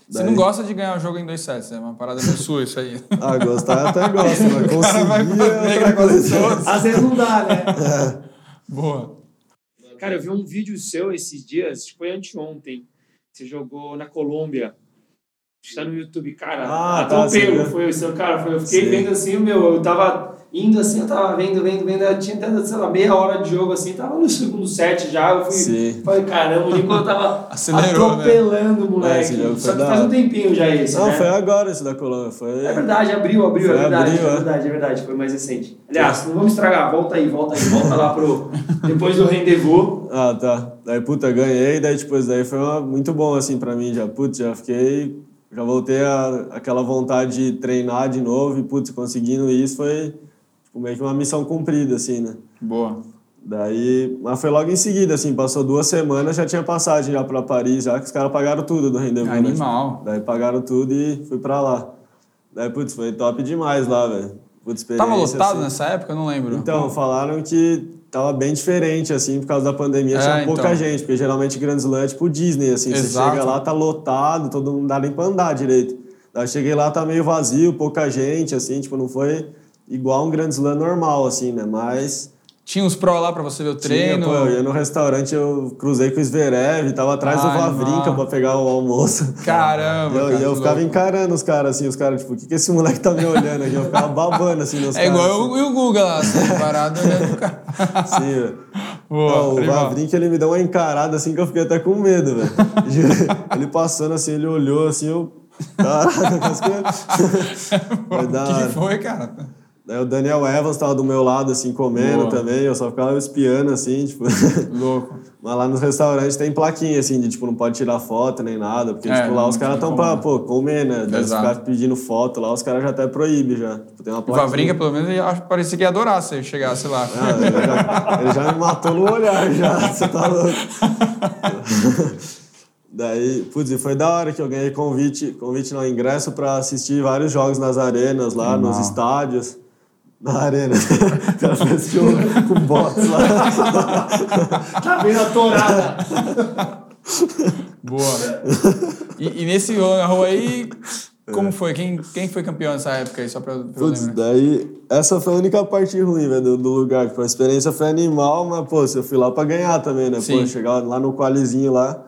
Você Daí- não gosta de ganhar o jogo em dois sets, é uma parada meio sua isso aí. Ah, gostar até gosto, mas vai conseguir é pegar outra coisa. Às vezes não dá, né? Boa. Cara, eu vi um vídeo seu esses dias, acho que foi anteontem. Você jogou na Colômbia. Está no YouTube, cara. Ah, a tá, sim, foi o seu cara. Foi, eu fiquei Sim. vendo assim, meu, eu tava indo assim, eu tava vendo, vendo, vendo. Eu tinha até, sei lá, meia hora de jogo assim, tava no segundo set já. Eu fui, Sim. falei, caramba, o Nicolas tava Acelerou, né? atropelando o moleque. É, esse jogo Só foi que da faz um tempinho já esse. Não, né? foi agora esse da Colômbia. Foi... É verdade, abriu, abriu, Foi é verdade, abril, é é. verdade, é verdade, foi mais recente. Aliás, não vamos estragar, volta aí, volta aí, volta lá pro. Depois do rendezvous. Ah, tá. Daí, puta, ganhei, daí, isso daí foi uma- muito bom, assim, pra mim, já. Putz, já fiquei... Já voltei a, aquela vontade de treinar de novo e, putz, conseguindo isso foi, tipo, meio que uma missão cumprida, assim, né? Boa. Daí, mas foi logo em seguida, assim, passou duas semanas, já tinha passagem já pra Paris, já que os caras pagaram tudo do rendezvous, né? Animal. Daí pagaram tudo e fui pra lá. Daí, putz, foi top demais lá, velho. Tava lotado assim. nessa época? Eu não lembro. Então, falaram que tava bem diferente, assim, por causa da pandemia, É, tinha pouca então. gente, porque geralmente Grand Slam é tipo Disney, assim, Exato. você chega lá, tá lotado, todo mundo não dá nem pra andar direito. Daí eu cheguei lá, tá meio vazio, pouca gente, assim, tipo, não foi igual um Grand Slam normal, assim, né, mas... Tinha uns pró lá pra você ver o treino. Tinha, pô, eu ia no restaurante, eu cruzei com o Zverev, tava atrás do Ai, Vavrinka mal. pra pegar o almoço. Caramba, E eu, cara, e eu ficava louco. encarando os caras, assim, os caras, tipo, o que, que esse moleque tá me olhando aqui? Eu ficava babando, assim, nos É caras. igual o, e o Guga lá, assim, parado olhando o cara. assim. Sim, velho. Não, o animal. Vavrinka, ele me deu uma encarada, assim, que eu fiquei até com medo, velho. ele passando, assim, ele olhou, assim, eu... Caraca, que... Foi da O que, foi, cara? Daí o Daniel Evans tava do meu lado, assim, comendo Boa. também, eu só ficava espiando, assim, tipo... Louco. Mas lá nos restaurantes tem plaquinha, assim, de tipo, não pode tirar foto nem nada, porque, É, tipo, lá os caras estão pra, né? pô, comer, né? Exato. ficar pedindo foto lá, os caras já até proíbem já. Tipo, tem uma O plaquinha. Vavrinca, pelo menos, ele parecia que ia adorar se eu chegasse lá. Ah, ele, já, ele já me matou no olhar, já. Você tá louco. Daí, putz, e foi da hora que eu ganhei convite, convite no ingresso pra assistir vários jogos nas arenas lá, nos estádios. Na arena. Assistir um com bots lá. Tá vendo a torada? Boa. E, e nesse rua aí, como foi? Quem, quem foi campeão nessa época aí, só pra, pra Putz, daí, essa foi a única parte ruim, velho, do, do lugar. Tipo, a experiência foi animal, mas, pô, eu fui lá pra ganhar também, né? Sim. Pô, chegar lá no qualizinho lá.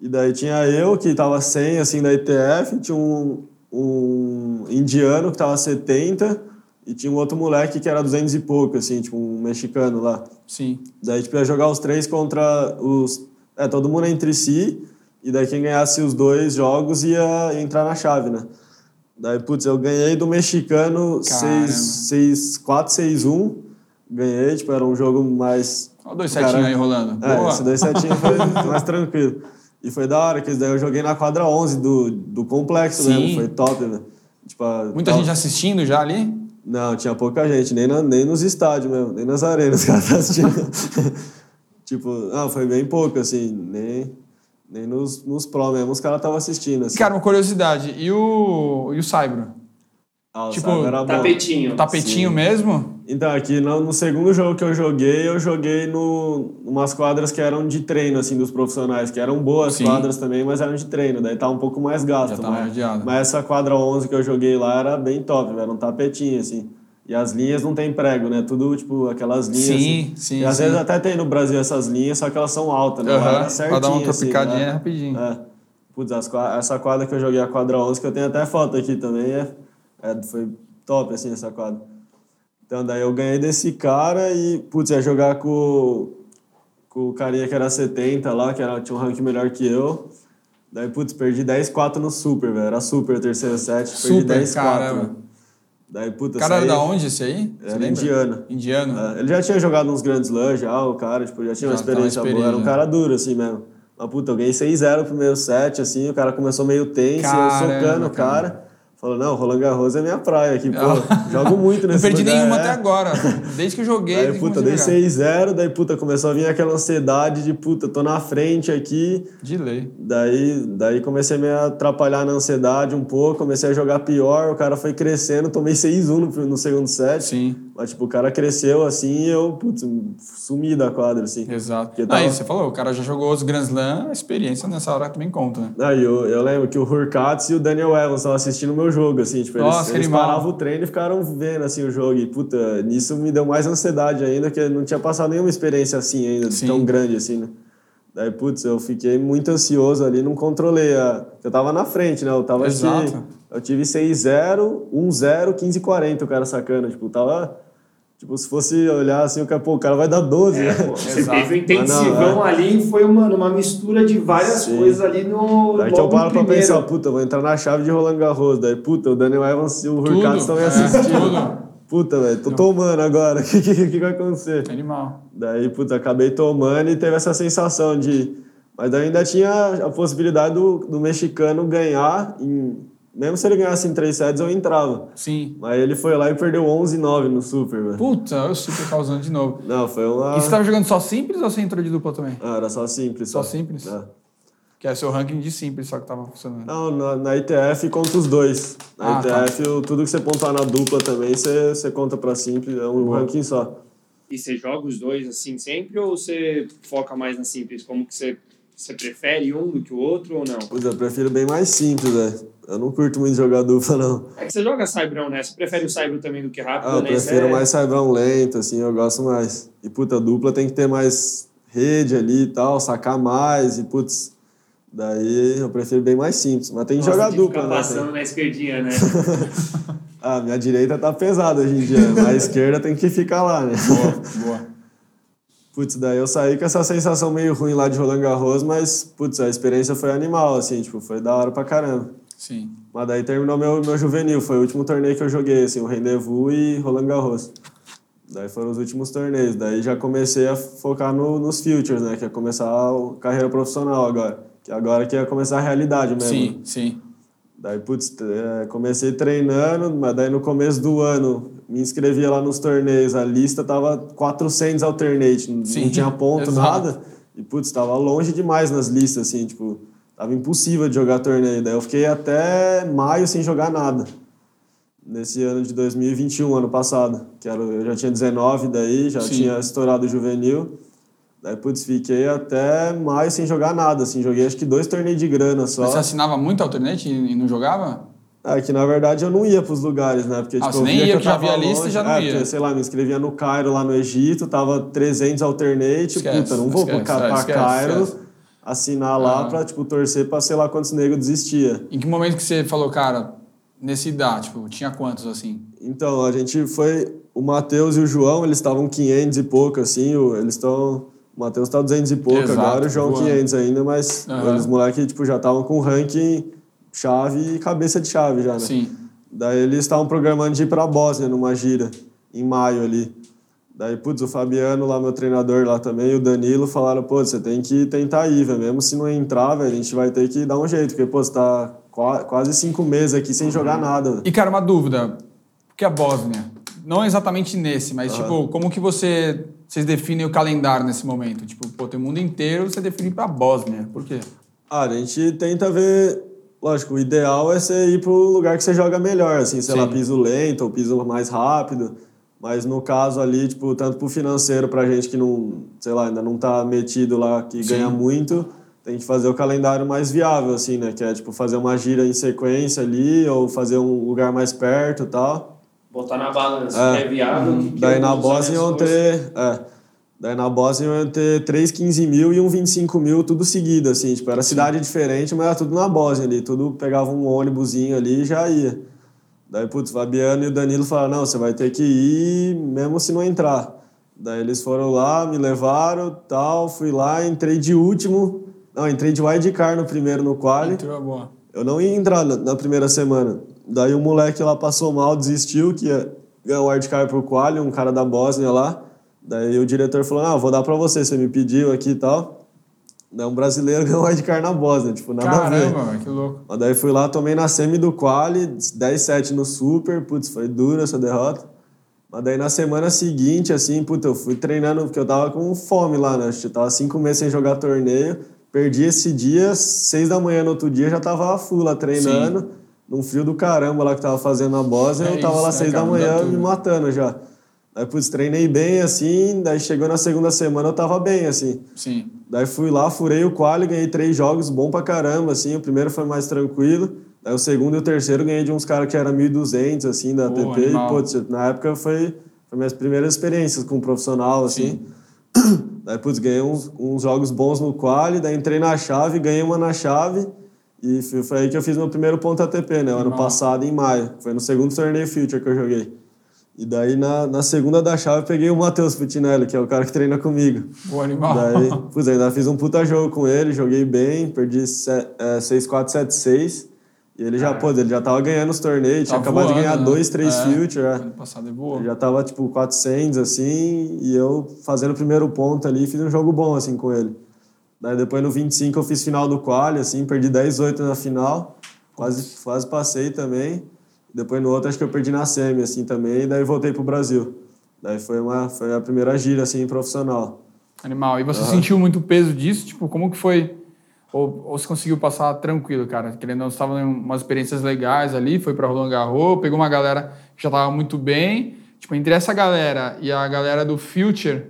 E daí tinha eu, que tava 100, assim, da ITF, tinha um, um indiano que tava 70, e tinha um outro moleque que era 200 e pouco, assim, tipo, um mexicano lá. Sim. Daí, tipo, ia jogar os três contra os... É, todo mundo entre si, e daí quem ganhasse os dois jogos ia entrar na chave, né? Daí, putz, eu ganhei do mexicano Caramba. 4-6-1. Ganhei, tipo, era um jogo mais... Olha dois Cara, setinhos aí rolando. É, Boa. esse dois setinhos foi mais tranquilo. E foi da hora, que daí eu joguei na quadra 11 do, do complexo Sim. mesmo, foi top, velho. Tipo, Muita top. gente assistindo já ali? Não, tinha pouca gente, nem, na- nem nos estádios mesmo, nem nas arenas os caras tá assistindo. tipo, não, foi bem pouco, assim, nem, nem nos, nos pro mesmo os caras estavam assistindo. Assim. Cara, uma curiosidade. E o, e o Saibro? Ah, o tipo, Saibro era bom. Tapetinho. Tapetinho mesmo? Então, aqui no, no segundo jogo que eu joguei, eu joguei no umas quadras que eram de treino, assim, dos profissionais, que eram boas Sim. quadras também, mas eram de treino, daí tá um pouco mais gasto. Já tá mas, mas essa quadra 11 que eu joguei lá era bem top, era um tapetinho, assim. E as linhas não tem prego, né? Tudo, tipo, aquelas linhas. Sim, assim. sim, E às sim. vezes até tem no Brasil essas linhas, só que elas são altas, né? Aham, era pra certinho, dar uma assim, tropicadinha né? rapidinho. É. Putz, as essa quadra que eu joguei, a quadra 11, que eu tenho até foto aqui também, é, é, foi top, assim, essa quadra. Então, daí eu ganhei desse cara e, putz, ia jogar com, com o carinha que era 70 lá, que era, tinha um ranking melhor que eu. Daí, putz, perdi 10-4 no Super, velho. Era Super o terceiro set, Super, perdi 10-4. caramba. né? Daí, puta, O cara era saí- da onde esse aí? Você Era lembra? indiano. Indiano. É, ele já tinha jogado uns grandes lãs já, o cara, tipo, já tinha uma Já tava experiência boa. Era um experiente, cara duro, assim mesmo. Mas, puta, eu ganhei 6-0 no primeiro set, assim, o cara começou meio tenso, e eu Caramba, socando o cara. cara. Falou, não, Roland Garros é minha praia aqui, pô. Jogo muito Não nesse perdi lugar, nenhuma é. até agora. Desde que eu joguei. Aí, puta, dei a jogar. 6-0, daí, puta, começou a vir aquela ansiedade de, puta, tô na frente aqui. De lei. Daí, daí comecei a me atrapalhar na ansiedade um pouco, comecei a jogar pior, o cara foi crescendo, tomei 6-1 no, no segundo set. Sim, Mas, tipo, o cara cresceu assim e eu, putz, sumi da quadra, assim. exato. Aí tava- você falou, o cara já jogou os Grand Slam, a experiência nessa hora também conta, né? Aí eu, eu lembro que o Hurkacz e o Daniel Evans estavam assistindo o meu jogo, assim, tipo, Nossa, eles, eles paravam o treino e ficaram vendo, assim, o jogo. E, puta, nisso me deu mais ansiedade ainda, que eu não tinha passado nenhuma experiência assim ainda, Sim. tão grande assim, né? Daí, putz, eu fiquei muito ansioso ali, não controlei. A... Eu tava na frente, né? Eu tava Exato. aqui. Eu tive 6-0, 1-0, 15-40 o cara sacando. Tipo, tava. Tipo, se fosse olhar assim, o cara, pô, o cara vai dar 12, É, né? pô, você Exato. teve um intensivão Mas ali e foi, mano, uma mistura de várias Sim. coisas ali no. Daí que eu logo no paro pra pensar, puta, eu vou entrar na chave de Roland Garros. Daí, puta, o Daniel Evans e o Hurkacz estão me é, assistindo. tudo. Puta, velho, tô tomando agora. O que, que, que vai acontecer? Animal. Daí, puta, acabei tomando e teve essa sensação de. Mas daí ainda tinha a possibilidade do, do mexicano ganhar. Em... Mesmo se ele ganhasse em três sets, eu entrava. Sim. Mas ele foi lá e perdeu 11-9 no Super, velho. Puta, eu super causando de novo. Não, foi uma. E você tava jogando só simples ou você entrou de dupla também? Ah, era só simples. Só simples? É. Que é seu ranking de simples só que tava funcionando. Não, na, na ITF contra os dois. Na Ah, tá. ITF, o- tudo que você pontuar na dupla também, você, você conta pra simples, é um ranking só. E você joga os dois assim sempre ou você foca mais na simples? Como que você, você prefere um do que o outro ou não? Puta, eu prefiro bem mais simples, velho. Eu não curto muito jogar dupla, não. É que você joga Cybrão, né? Você prefere o Cyber também do que rápido, Ah, eu né? prefiro Isso é- mais saibão lento, assim, eu gosto mais. E, puta, dupla tem que ter mais rede ali e tal, sacar mais, e, putz, daí eu prefiro bem mais simples. Mas tem que Gosta jogar de dupla, ficar né? passando Tem- na esquerdinha, né? Ah, minha direita tá pesada hoje em dia, mas a esquerda tem que ficar lá, né? Boa, boa. Putz, daí eu saí com essa sensação meio ruim lá de Roland Garros, mas, putz, a experiência foi animal, assim, tipo, foi da hora pra caramba. Sim. Mas daí terminou meu, meu juvenil, foi o último torneio que eu joguei, assim, o Rendezvous e Roland Garros. Daí foram os últimos torneios. Daí já comecei a focar no, nos futures, né? Que é começar a carreira profissional agora. Que agora que ia começar a realidade mesmo. Sim, sim. Daí, putz, é, comecei treinando, mas daí no começo do ano me inscrevia lá nos torneios. A lista tava 400 alternate, não- Sim, não tinha ponto, exato. nada. E, putz, tava longe demais nas listas, assim, tipo, tava impossível de jogar torneio. Daí eu fiquei até maio sem jogar nada. Nesse ano de 2021, ano passado. Que era, eu já tinha 19 daí, já Sim. tinha estourado o juvenil. Daí, putz, fiquei até maio sem jogar nada, assim. Joguei acho que dois torneios de grana só. Mas você assinava muito alternate e e não jogava? É que na verdade eu não ia pros lugares, né? Porque Ah, tipo, você eu nem ia, que já via a lista e já não é, ia. Porque, sei lá, me inscrevia no Cairo lá no Egito, tava 300 alternate, Esquece, puta, não vou esquece, pra, esquece, Cairo esquece. assinar lá Aham. pra, tipo, torcer pra sei lá quantos negros desistia. Em que momento que você falou, cara, nesse idade, tipo, tinha quantos assim? Então, a gente foi. O Matheus e o João, eles estavam 500 e pouco, assim, eles estão. O Matheus tá 200 e pouco Exato, agora, o João voando. 500 ainda, mas Aham. os moleques, tipo, já estavam com ranking chave e cabeça de chave já, né? Sim. Daí eles estavam programando de ir pra Bósnia numa gira, em maio ali. Daí, putz, o Fabiano lá, meu treinador lá também, e o Danilo falaram, pô, você tem que tentar ir, velho. Mesmo se não entrar, velho, a gente vai ter que dar um jeito, porque, pô, você tá qua- quase cinco meses aqui sem jogar nada, velho. E, cara, uma dúvida. O que é a Bósnia? Não exatamente nesse, mas, tipo, como que você... Vocês definem o calendário nesse momento? Tipo, pô, tem o mundo inteiro, você define pra Bósnia. Por quê? Ah, a gente tenta ver. Lógico, o ideal é você ir pro lugar que você joga melhor, assim, sei lá, Sim. piso lento ou piso mais rápido. Mas no caso ali, tipo, tanto pro financeiro, pra gente que não, sei lá, ainda não tá metido lá, que Sim. ganha muito, tem que fazer o calendário mais viável, assim, né? Que é, tipo, fazer uma gira em sequência ali, ou fazer um lugar mais perto e tal. Botar na balança, É. é, viável. que Daí na minhas iam ter. É, daí na Bósnia iam ter 3 15 mil e um 25 mil, tudo seguido, assim. Tipo, era cidade diferente, mas era tudo na Bósnia ali. Tudo pegava um ônibusinho ali e já ia. Daí, putz, o Fabiano e o Danilo falaram: não, você vai ter que ir mesmo se não entrar. Daí eles foram lá, me levaram tal, fui lá, entrei de último. Não, entrei de wildcard no primeiro no quali. Entrou boa. Eu não ia entrar na, na primeira semana. Daí o moleque lá passou mal, desistiu, que ia ganhar o wildcard pro quali, um cara da Bósnia lá. Daí o diretor falou, ah, vou dar pra você, você me pediu aqui e tal. Daí um brasileiro ganhou o wildcard na Bósnia, tipo, nada a ver. Caramba, que louco. Mas daí fui lá, tomei na semi do quali, 10-7 no super, putz, foi dura essa derrota. Mas daí na semana seguinte, assim, puta, eu fui treinando, porque eu tava com fome lá, né? Eu tava cinco meses sem jogar torneio. Perdi esse dia, seis da manhã no outro dia, já tava full lá treinando. Num frio do caramba lá que tava fazendo na Bósnia, É eu tava isso, lá seis cara? da manhã me matando já. Daí, putz, treinei bem, assim, daí chegou na segunda semana eu tava bem, assim. Sim. Daí fui lá, furei o quali, ganhei três jogos, bom pra caramba, assim. O primeiro foi mais tranquilo. Daí o segundo e o terceiro ganhei de uns caras que eram 1.200, assim, da ATP. animal. E, putz, na época foi, foi minhas primeiras experiências com um profissional, assim. daí, putz, ganhei uns, uns jogos bons no quali, daí entrei na chave, ganhei uma na chave, e foi aí que eu fiz meu primeiro ponto ATP, né? O ano passado, em maio. Foi no segundo torneio Future que eu joguei. E daí, na, na segunda da chave, eu peguei o Matheus Putinelli, que é o cara que treina comigo. Boa, animal. Daí, putz, ainda fiz um puta jogo com ele, joguei bem, perdi se- é, 6-4, 7-6. E ele já, pô, ele já tava ganhando os torneios, tinha Tá acabado de voando, ganhar né? dois, três É, Future. é. Ano passado ele voou. Ele já tava, tipo, 400, assim, e eu fazendo o primeiro ponto ali, fiz um jogo bom, assim, com ele. Daí depois no 25 eu fiz final do quali, assim, perdi 10-8 na final, quase, quase passei também. Depois no outro acho que eu perdi na semi, assim, também, e daí voltei pro Brasil. Daí foi, uma, foi a primeira gira, assim, profissional. Animal. E você sentiu muito peso disso? Tipo, como que foi? Ou, ou você conseguiu passar tranquilo, cara? Querendo ou não, você estava em umas experiências legais ali, foi pra Roland Garros, pegou uma galera que já tava muito bem. Tipo, entre essa galera e a galera do Future,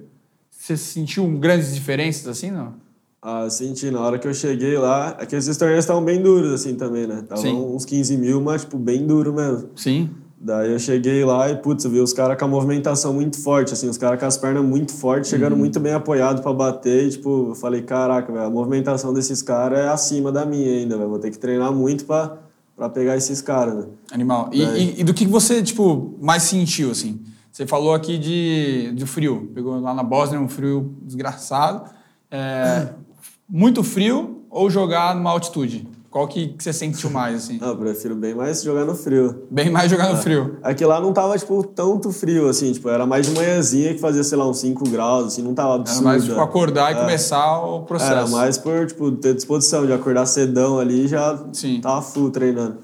você sentiu grandes diferenças assim, não? Ah, senti, na hora que eu cheguei lá, é que esses torneios estavam bem duros, assim, também, né? Estavam uns 15 mil, mas, tipo, bem duro mesmo. Sim. Daí eu cheguei lá e, putz, eu vi os caras com a movimentação muito forte, assim, os caras com as pernas muito fortes, chegando muito bem apoiado pra bater. E, tipo, eu falei, caraca, velho, a movimentação desses caras é acima da minha ainda, velho. Vou ter que treinar muito pra, pra pegar esses caras, né? Animal. E, e- e do que você, tipo, mais sentiu, assim? Você falou aqui de, de frio. Pegou lá na Bósnia um frio desgraçado. É, muito frio ou jogar numa altitude? Qual que, você sentiu mais, assim? Ah, eu prefiro bem mais jogar no frio. Bem mais jogar no frio. Aqui lá não tava, tipo, tanto frio, assim, tipo, era mais de manhãzinha que fazia, sei lá, uns 5 graus, assim, não tava Era absurdo. mais, tipo, acordar e É. começar o processo. Era mais por, tipo, ter disposição de acordar cedão ali e já Sim. tava full treinando.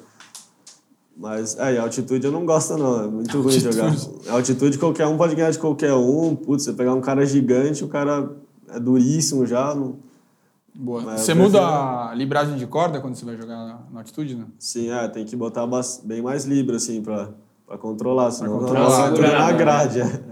Mas, é, e altitude eu não gosto não, é muito ruim Altitude. jogar. Altitude qualquer um pode ganhar de qualquer um, putz, você pegar um cara gigante, o cara é duríssimo já, não... Boa. Mas Você eu muda prefiro- a libragem de corda quando você vai jogar na, altitude, né? Sim, é, tem que botar bem mais libra, assim, pra, pra controlar, senão controlar, não segura segurar, na né? grade, é.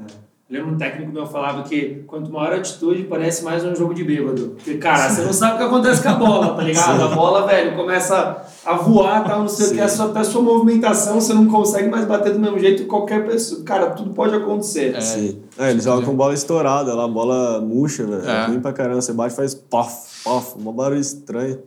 Lembro um técnico meu falava que quanto maior a altitude, parece mais um jogo de bêbado. Porque, cara, você não sabe o que acontece com a bola, tá ligado? A bola, velho, começa a voar, tal, não sei o que, a sua, até a sua movimentação, você não consegue mais bater do mesmo jeito que qualquer pessoa. Cara, tudo pode acontecer. Sim. É, eles jogam com bola estourada lá, bola murcha, velho. É. É. ruim pra caramba. Você bate e faz pof, pof, um barulho estranho.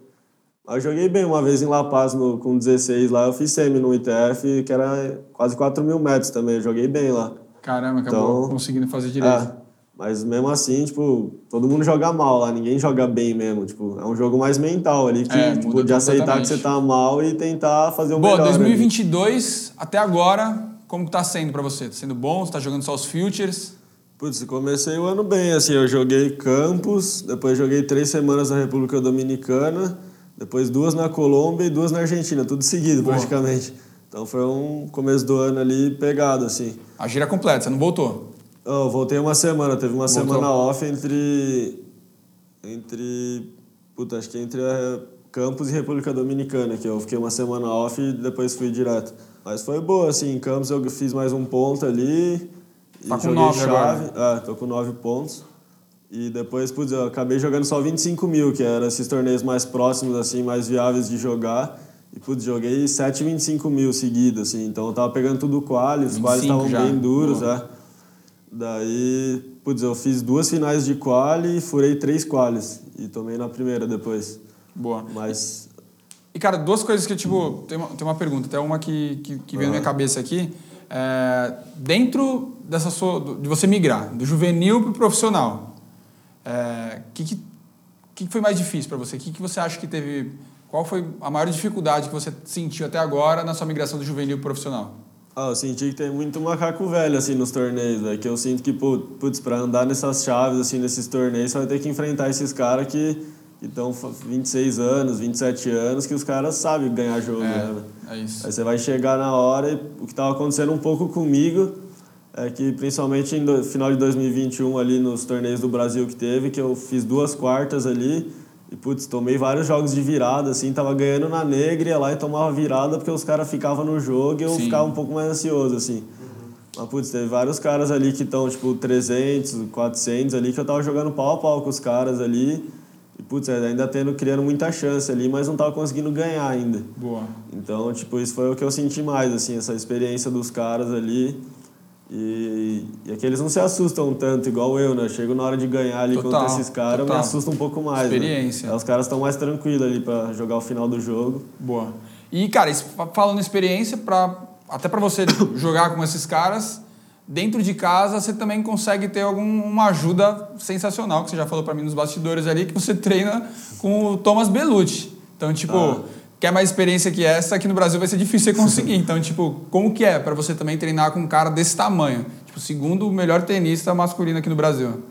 Mas eu joguei bem uma vez em La Paz no, com 16 lá, eu fiz semi no ITF, que era quase 4 mil metros também. Eu joguei bem lá. Caramba, acabou Então- conseguindo fazer direito. É, mas mesmo assim, tipo, todo mundo joga mal lá, ninguém joga bem mesmo. Tipo, é um jogo mais mental ali, que, É, tipo, de aceitar que você tá mal e tentar fazer o Boa, melhor. ali. 2022, até agora, como que tá sendo pra você? Tá sendo bom? Você tá jogando só os Futures? Putz, comecei o ano bem, assim, eu joguei Campos, depois joguei três semanas na República Dominicana, depois duas na Colômbia e duas na Argentina, tudo seguido Boa. praticamente. Então foi um começo do ano ali pegado, assim. A gira completa, você não voltou? Eu voltei uma semana, teve uma Voltou. semana off entre. Entre. Puta, acho que entre Campos e República Dominicana, que eu fiquei uma semana off e depois fui direto. Mas foi boa, assim, em Campos eu fiz mais um ponto ali. E Tá com joguei nove chave. Ah, tô com nove pontos. E depois, putz, eu acabei jogando só 25 mil, que eram esses torneios mais próximos, assim, mais viáveis de jogar. E, putz, joguei 7 25 mil seguidos, assim. Então eu tava pegando tudo quali, os 25 quali estavam bem duros, Boa. é. Daí, putz, eu fiz duas finais de quali e furei três qualis. E tomei na primeira depois. Boa. Mas, E, cara, duas coisas que, tipo, tem uma, tem uma pergunta, até uma que, que, que veio na minha cabeça aqui. É, dentro dessa sua, de você migrar do juvenil pro profissional, o que, que, que foi mais difícil para você? O que, que você acha que teve... Qual foi a maior dificuldade que você sentiu até agora na sua migração do juvenil pro profissional? ah, eu senti que tem muito macaco velho, assim, nos torneios, velho. Que eu sinto que, pu- putz, pra andar nessas chaves, assim, nesses torneios, você vai ter que enfrentar esses caras que estão 26 anos, 27 anos, que os caras sabem ganhar jogo, né? velho? É isso. Aí você vai chegar na hora e o que estava acontecendo um pouco comigo é que principalmente no final de 2021 ali nos torneios do Brasil que teve, que eu fiz duas quartas ali e putz, tomei vários jogos de virada assim, tava ganhando na negra, ia lá e tomava virada porque os caras ficavam no jogo e eu Sim. ficava um pouco mais ansioso assim. Mas putz, teve vários caras ali que estão tipo 300, 400 ali que eu tava jogando pau a pau com os caras ali. E putz, ainda tendo criando muita chance ali, mas não tava conseguindo ganhar ainda. Boa. Então, tipo, isso foi o que eu senti mais, assim, essa experiência dos caras ali. E, e aqui eles não se assustam tanto, igual eu, né? Eu chego na hora de ganhar ali Total, contra esses caras, me total. assusto um pouco mais. Experiência. Né? Aí os caras estão mais tranquilos ali pra jogar o final do jogo. Boa. E, cara, falando experiência, pra, até para você jogar com esses caras, dentro de casa você também consegue ter alguma ajuda sensacional, que você já falou para mim nos bastidores ali, que você treina com o Thomas Bellucci. Então, tipo, Ah. Quer mais experiência que essa, aqui no Brasil vai ser difícil você conseguir. Então, tipo, como que é para você também treinar com um cara desse tamanho? Tipo, o segundo melhor tenista masculino aqui no Brasil.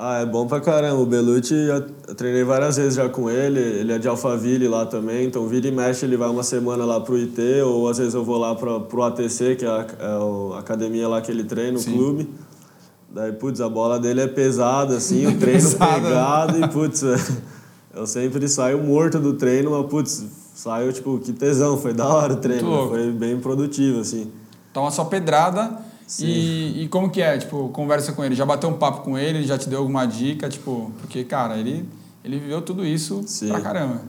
Ah, é bom pra caramba. O Belucci, eu treinei várias vezes já com ele. Ele é de Alphaville lá também. Então, vira e mexe, ele vai uma semana lá pro IT. Ou às vezes eu vou lá pra, pro ATC, que é a, é o- a academia lá que ele treina, o Sim. clube. Daí, putz, a bola dele é pesada, assim, o treino Pesada. pegado. E, putz, eu sempre saio morto do treino, mas, putz, saio, tipo, que tesão. Foi da hora o treino. Foi bem produtivo, assim. Toma só pedrada. E, e como que é? Tipo, conversa com ele. Já bateu um papo com ele? Já te deu alguma dica? Tipo, porque, cara, ele, ele viveu tudo isso Sim. pra caramba.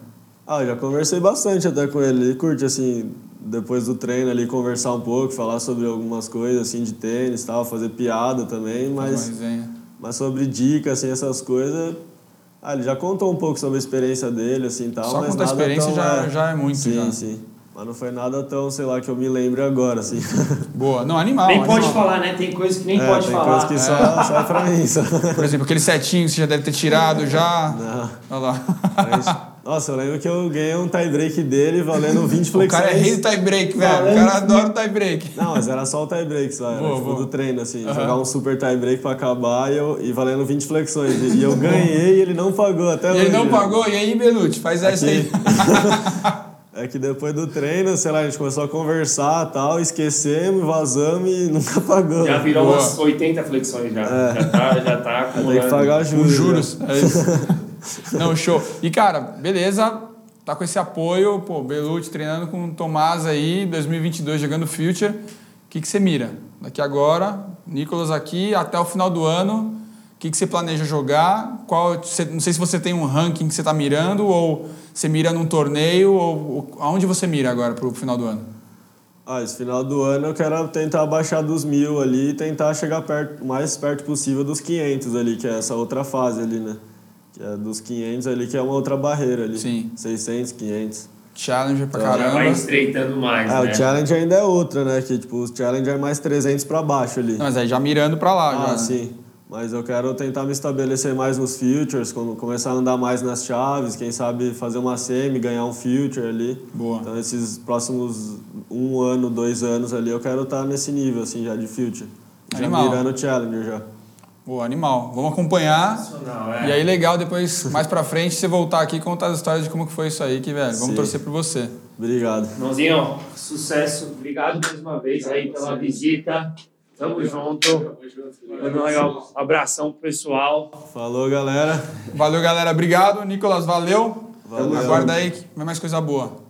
Ah, eu já conversei bastante até com ele. Ele curte, assim, depois do treino ali, conversar um pouco, falar sobre algumas coisas, assim, de tênis e tal, fazer piada também, mas, mas sobre dicas, assim, essas coisas... Ah, ele já contou um pouco sobre a experiência dele, assim, e tal, Só mas contar a nada experiência tão, já- já é muito, Sim, já. sim. Mas não foi nada tão, sei lá, que eu me lembre agora, assim. Boa. Não, animal. Nem animal. pode falar, né? Tem coisa que nem É, pode tem falar. coisa que só, só é pra mim, só. Por exemplo, aquele setinho que você já deve ter tirado já. Não. Olha lá. Mas, Nossa, eu lembro que eu ganhei um tie break dele valendo 20 O flexões. cara é rei do tie break, velho. O cara adora o tie break. Não, mas era só o tie break, só. Era Boa, tipo boa. do treino, assim. Aham. Jogar um super tie break pra acabar e, eu, e valendo 20 flexões. E, e eu ganhei e ele não pagou até E hoje. ele não pagou? E aí, Belucci, faz essa aí. É que depois do treino, sei lá, a gente começou a conversar e tal, esquecemos, vazamos e nunca pagou. Já virou Boa. umas 80 flexões já. Já tá, já tá Tem acumulando. que pagar Com juros. juros. né? É isso. Não, show. E, cara, beleza. Tá com esse apoio, pô, Belucci treinando com o Tomás aí, 2022 jogando Future. O que, que você mira? Daqui agora, Nicolas aqui, até o final do ano, o que, que você planeja jogar? Qual, não sei se você tem um ranking que você tá mirando, ou você mira num torneio, ou, ou aonde você mira agora pro final do ano? Ah, esse final do ano eu quero tentar baixar dos mil ali e tentar chegar perto, mais perto possível dos 500 ali, que é essa outra fase ali, né? Que é dos 500 ali, que é uma outra barreira ali. Sim. 600, 500. Challenger pra Então, Já vai caramba. estreitando mais, Ah, né? o challenge ainda é outra, né? Que tipo, o challenge é mais 300 pra baixo ali. Não, mas aí já mirando pra lá. já, Ah, né? sim. Mas eu quero tentar me estabelecer mais nos futures, começar a andar mais nas chaves, quem sabe fazer uma semi, ganhar um future ali. Boa. Então esses próximos um ano, dois anos ali, eu quero estar nesse nível assim já de future. Já Animal. mirando challenger já. Boa, animal. Vamos acompanhar. É. E aí, legal, depois, mais pra frente, você voltar aqui e contar as histórias de como que foi isso aí, que, velho, vamos Sim. torcer por você. Obrigado. Irmãozinho, sucesso. Obrigado mais uma vez aí pela visita. Tamo junto. Um legal abração pro pessoal. Falou, galera. Valeu, galera. Obrigado. Nicolas, valeu. Valeu. Aguarda aí mais coisa boa.